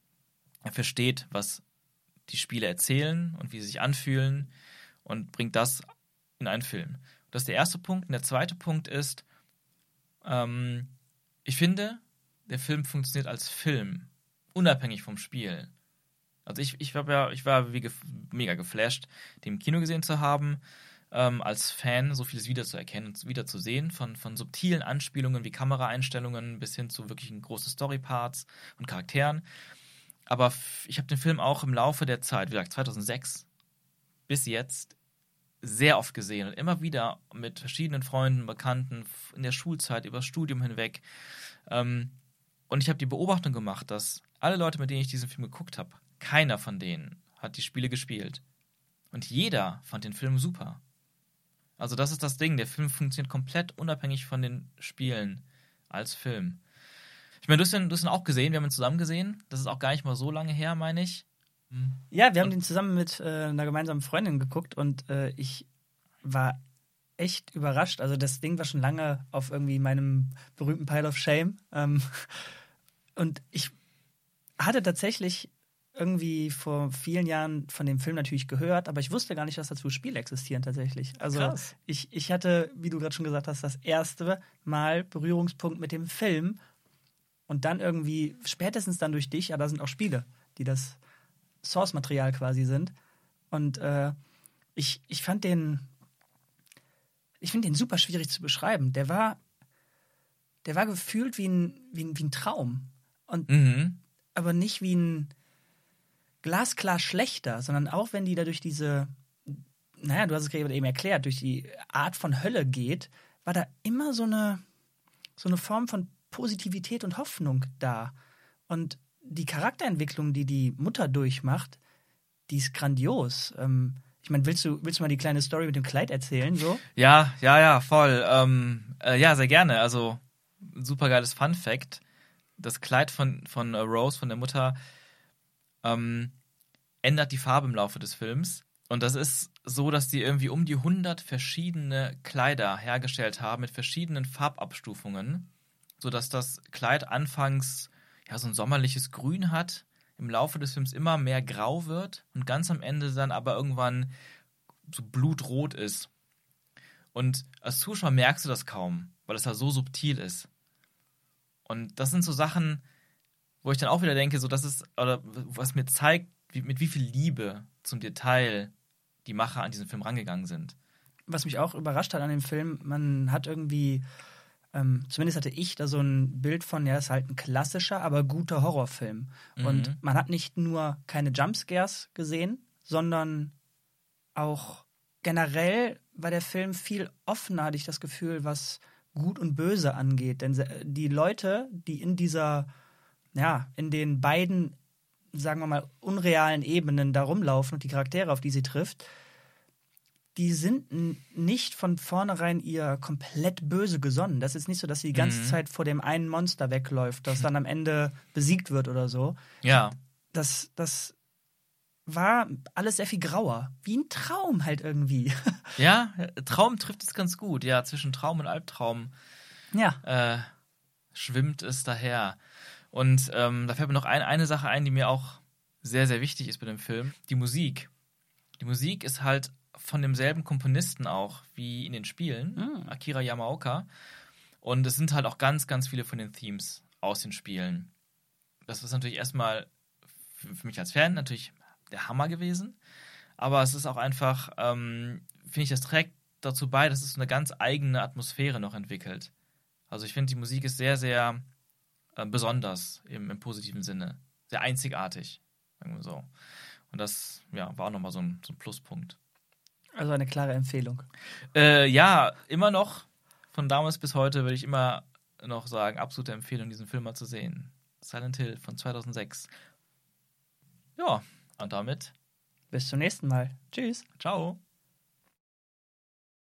Er versteht, was die Spiele erzählen und wie sie sich anfühlen und bringt das in einen Film. Das ist der erste Punkt. Und der zweite Punkt ist, ähm, ich finde, der Film funktioniert als Film, unabhängig vom Spiel. Also ich, ich, hab ja, ich war wie gef mega geflasht, den im Kino gesehen zu haben, ähm, als Fan so vieles wiederzuerkennen und wiederzusehen, von, von subtilen Anspielungen wie Kameraeinstellungen bis hin zu wirklichen großen Storyparts und Charakteren. Aber ich habe den Film auch im Laufe der Zeit, wie gesagt 2006 bis jetzt, sehr oft gesehen und immer wieder mit verschiedenen Freunden, Bekannten in der Schulzeit, über das Studium hinweg. Ähm, und ich habe die Beobachtung gemacht, dass alle Leute, mit denen ich diesen Film geguckt habe, keiner von denen hat die Spiele gespielt. Und jeder fand den Film super. Also das ist das Ding, der Film funktioniert komplett unabhängig von den Spielen als Film. Ich meine, du hast ihn, du hast ihn auch gesehen, wir haben ihn zusammen gesehen. Das ist auch gar nicht mal so lange her, meine ich. Ja, wir haben den zusammen mit äh, einer gemeinsamen Freundin geguckt und äh, ich war echt überrascht. Also das Ding war schon lange auf irgendwie meinem berühmten Pile of Shame. Ähm, und ich hatte tatsächlich irgendwie vor vielen Jahren von dem Film natürlich gehört, aber ich wusste gar nicht, dass dazu Spiele existieren tatsächlich. Also Krass. ich, ich hatte, wie du gerade schon gesagt hast, das erste Mal Berührungspunkt mit dem Film und dann irgendwie, spätestens dann durch dich, aber da sind auch Spiele, die das Source-Material quasi sind. Und äh, ich, ich fand den, ich finde den super schwierig zu beschreiben. Der war, der war gefühlt wie ein, wie ein, wie ein Traum. Und Mhm. aber nicht wie ein glasklar schlechter, sondern auch wenn die da durch diese, naja, du hast es gerade eben erklärt, durch die Art von Hölle geht, war da immer so eine, so eine Form von Positivität und Hoffnung da. Und die Charakterentwicklung, die die Mutter durchmacht, die ist grandios. Ähm, ich meine, willst du, willst du mal die kleine Story mit dem Kleid erzählen? So? Ja, ja, ja, voll. Ähm, äh, ja, sehr gerne. Also, super geiles Fun Fact. Das Kleid von, von äh, Rose, von der Mutter, ähm, ändert die Farbe im Laufe des Films. Und das ist so, dass die irgendwie um die 100 verschiedene Kleider hergestellt haben mit verschiedenen Farbabstufungen, sodass das Kleid anfangs ja so ein sommerliches Grün hat, im Laufe des Films immer mehr grau wird und ganz am Ende dann aber irgendwann so blutrot ist. Und als Zuschauer merkst du das kaum, weil es da so subtil ist. Und das sind so Sachen, wo ich dann auch wieder denke, so das ist, oder was mir zeigt, wie, mit wie viel Liebe zum Detail die Macher an diesen Film rangegangen sind. was mich auch überrascht hat an dem Film, man hat irgendwie, ähm, zumindest hatte ich da so ein Bild von, ja, ist halt ein klassischer, aber guter Horrorfilm. Mhm. Und man hat nicht nur keine Jumpscares gesehen, sondern auch generell war der Film viel offener, hatte ich das Gefühl, was Gut und Böse angeht. Denn se- die Leute, die in dieser, ja, in den beiden, sagen wir mal, unrealen Ebenen da rumlaufen und die Charaktere, auf die sie trifft, die sind nicht von vornherein ihr komplett böse gesonnen. Das ist nicht so, dass sie die ganze Mhm. Zeit vor dem einen Monster wegläuft, das dann am Ende besiegt wird oder so. Ja, Das, das war alles sehr viel grauer. Wie ein Traum halt irgendwie. ja, Traum trifft es ganz gut. Ja, zwischen Traum und Albtraum ja. äh, schwimmt es daher. Und ähm, da fällt mir noch ein, eine Sache ein, die mir auch sehr, sehr wichtig ist bei dem Film. Die Musik. Die Musik ist halt von demselben Komponisten auch wie in den Spielen, Mm. Akira Yamaoka. Und es sind halt auch ganz, ganz viele von den Themes aus den Spielen. Das ist natürlich erstmal für, für mich als Fan natürlich der Hammer gewesen. Aber es ist auch einfach, ähm, finde ich, das trägt dazu bei, dass es so eine ganz eigene Atmosphäre noch entwickelt. Also ich finde, die Musik ist sehr, sehr äh, besonders im, im positiven Sinne. Sehr einzigartig, sagen wir so. Und das ja, war auch nochmal so ein, so ein Pluspunkt. Also eine klare Empfehlung. Äh, ja, immer noch, von damals bis heute, würde ich immer noch sagen, absolute Empfehlung, diesen Film mal zu sehen. Silent Hill von 2006. Ja, und damit, Bis zum nächsten Mal. Tschüss. ciao.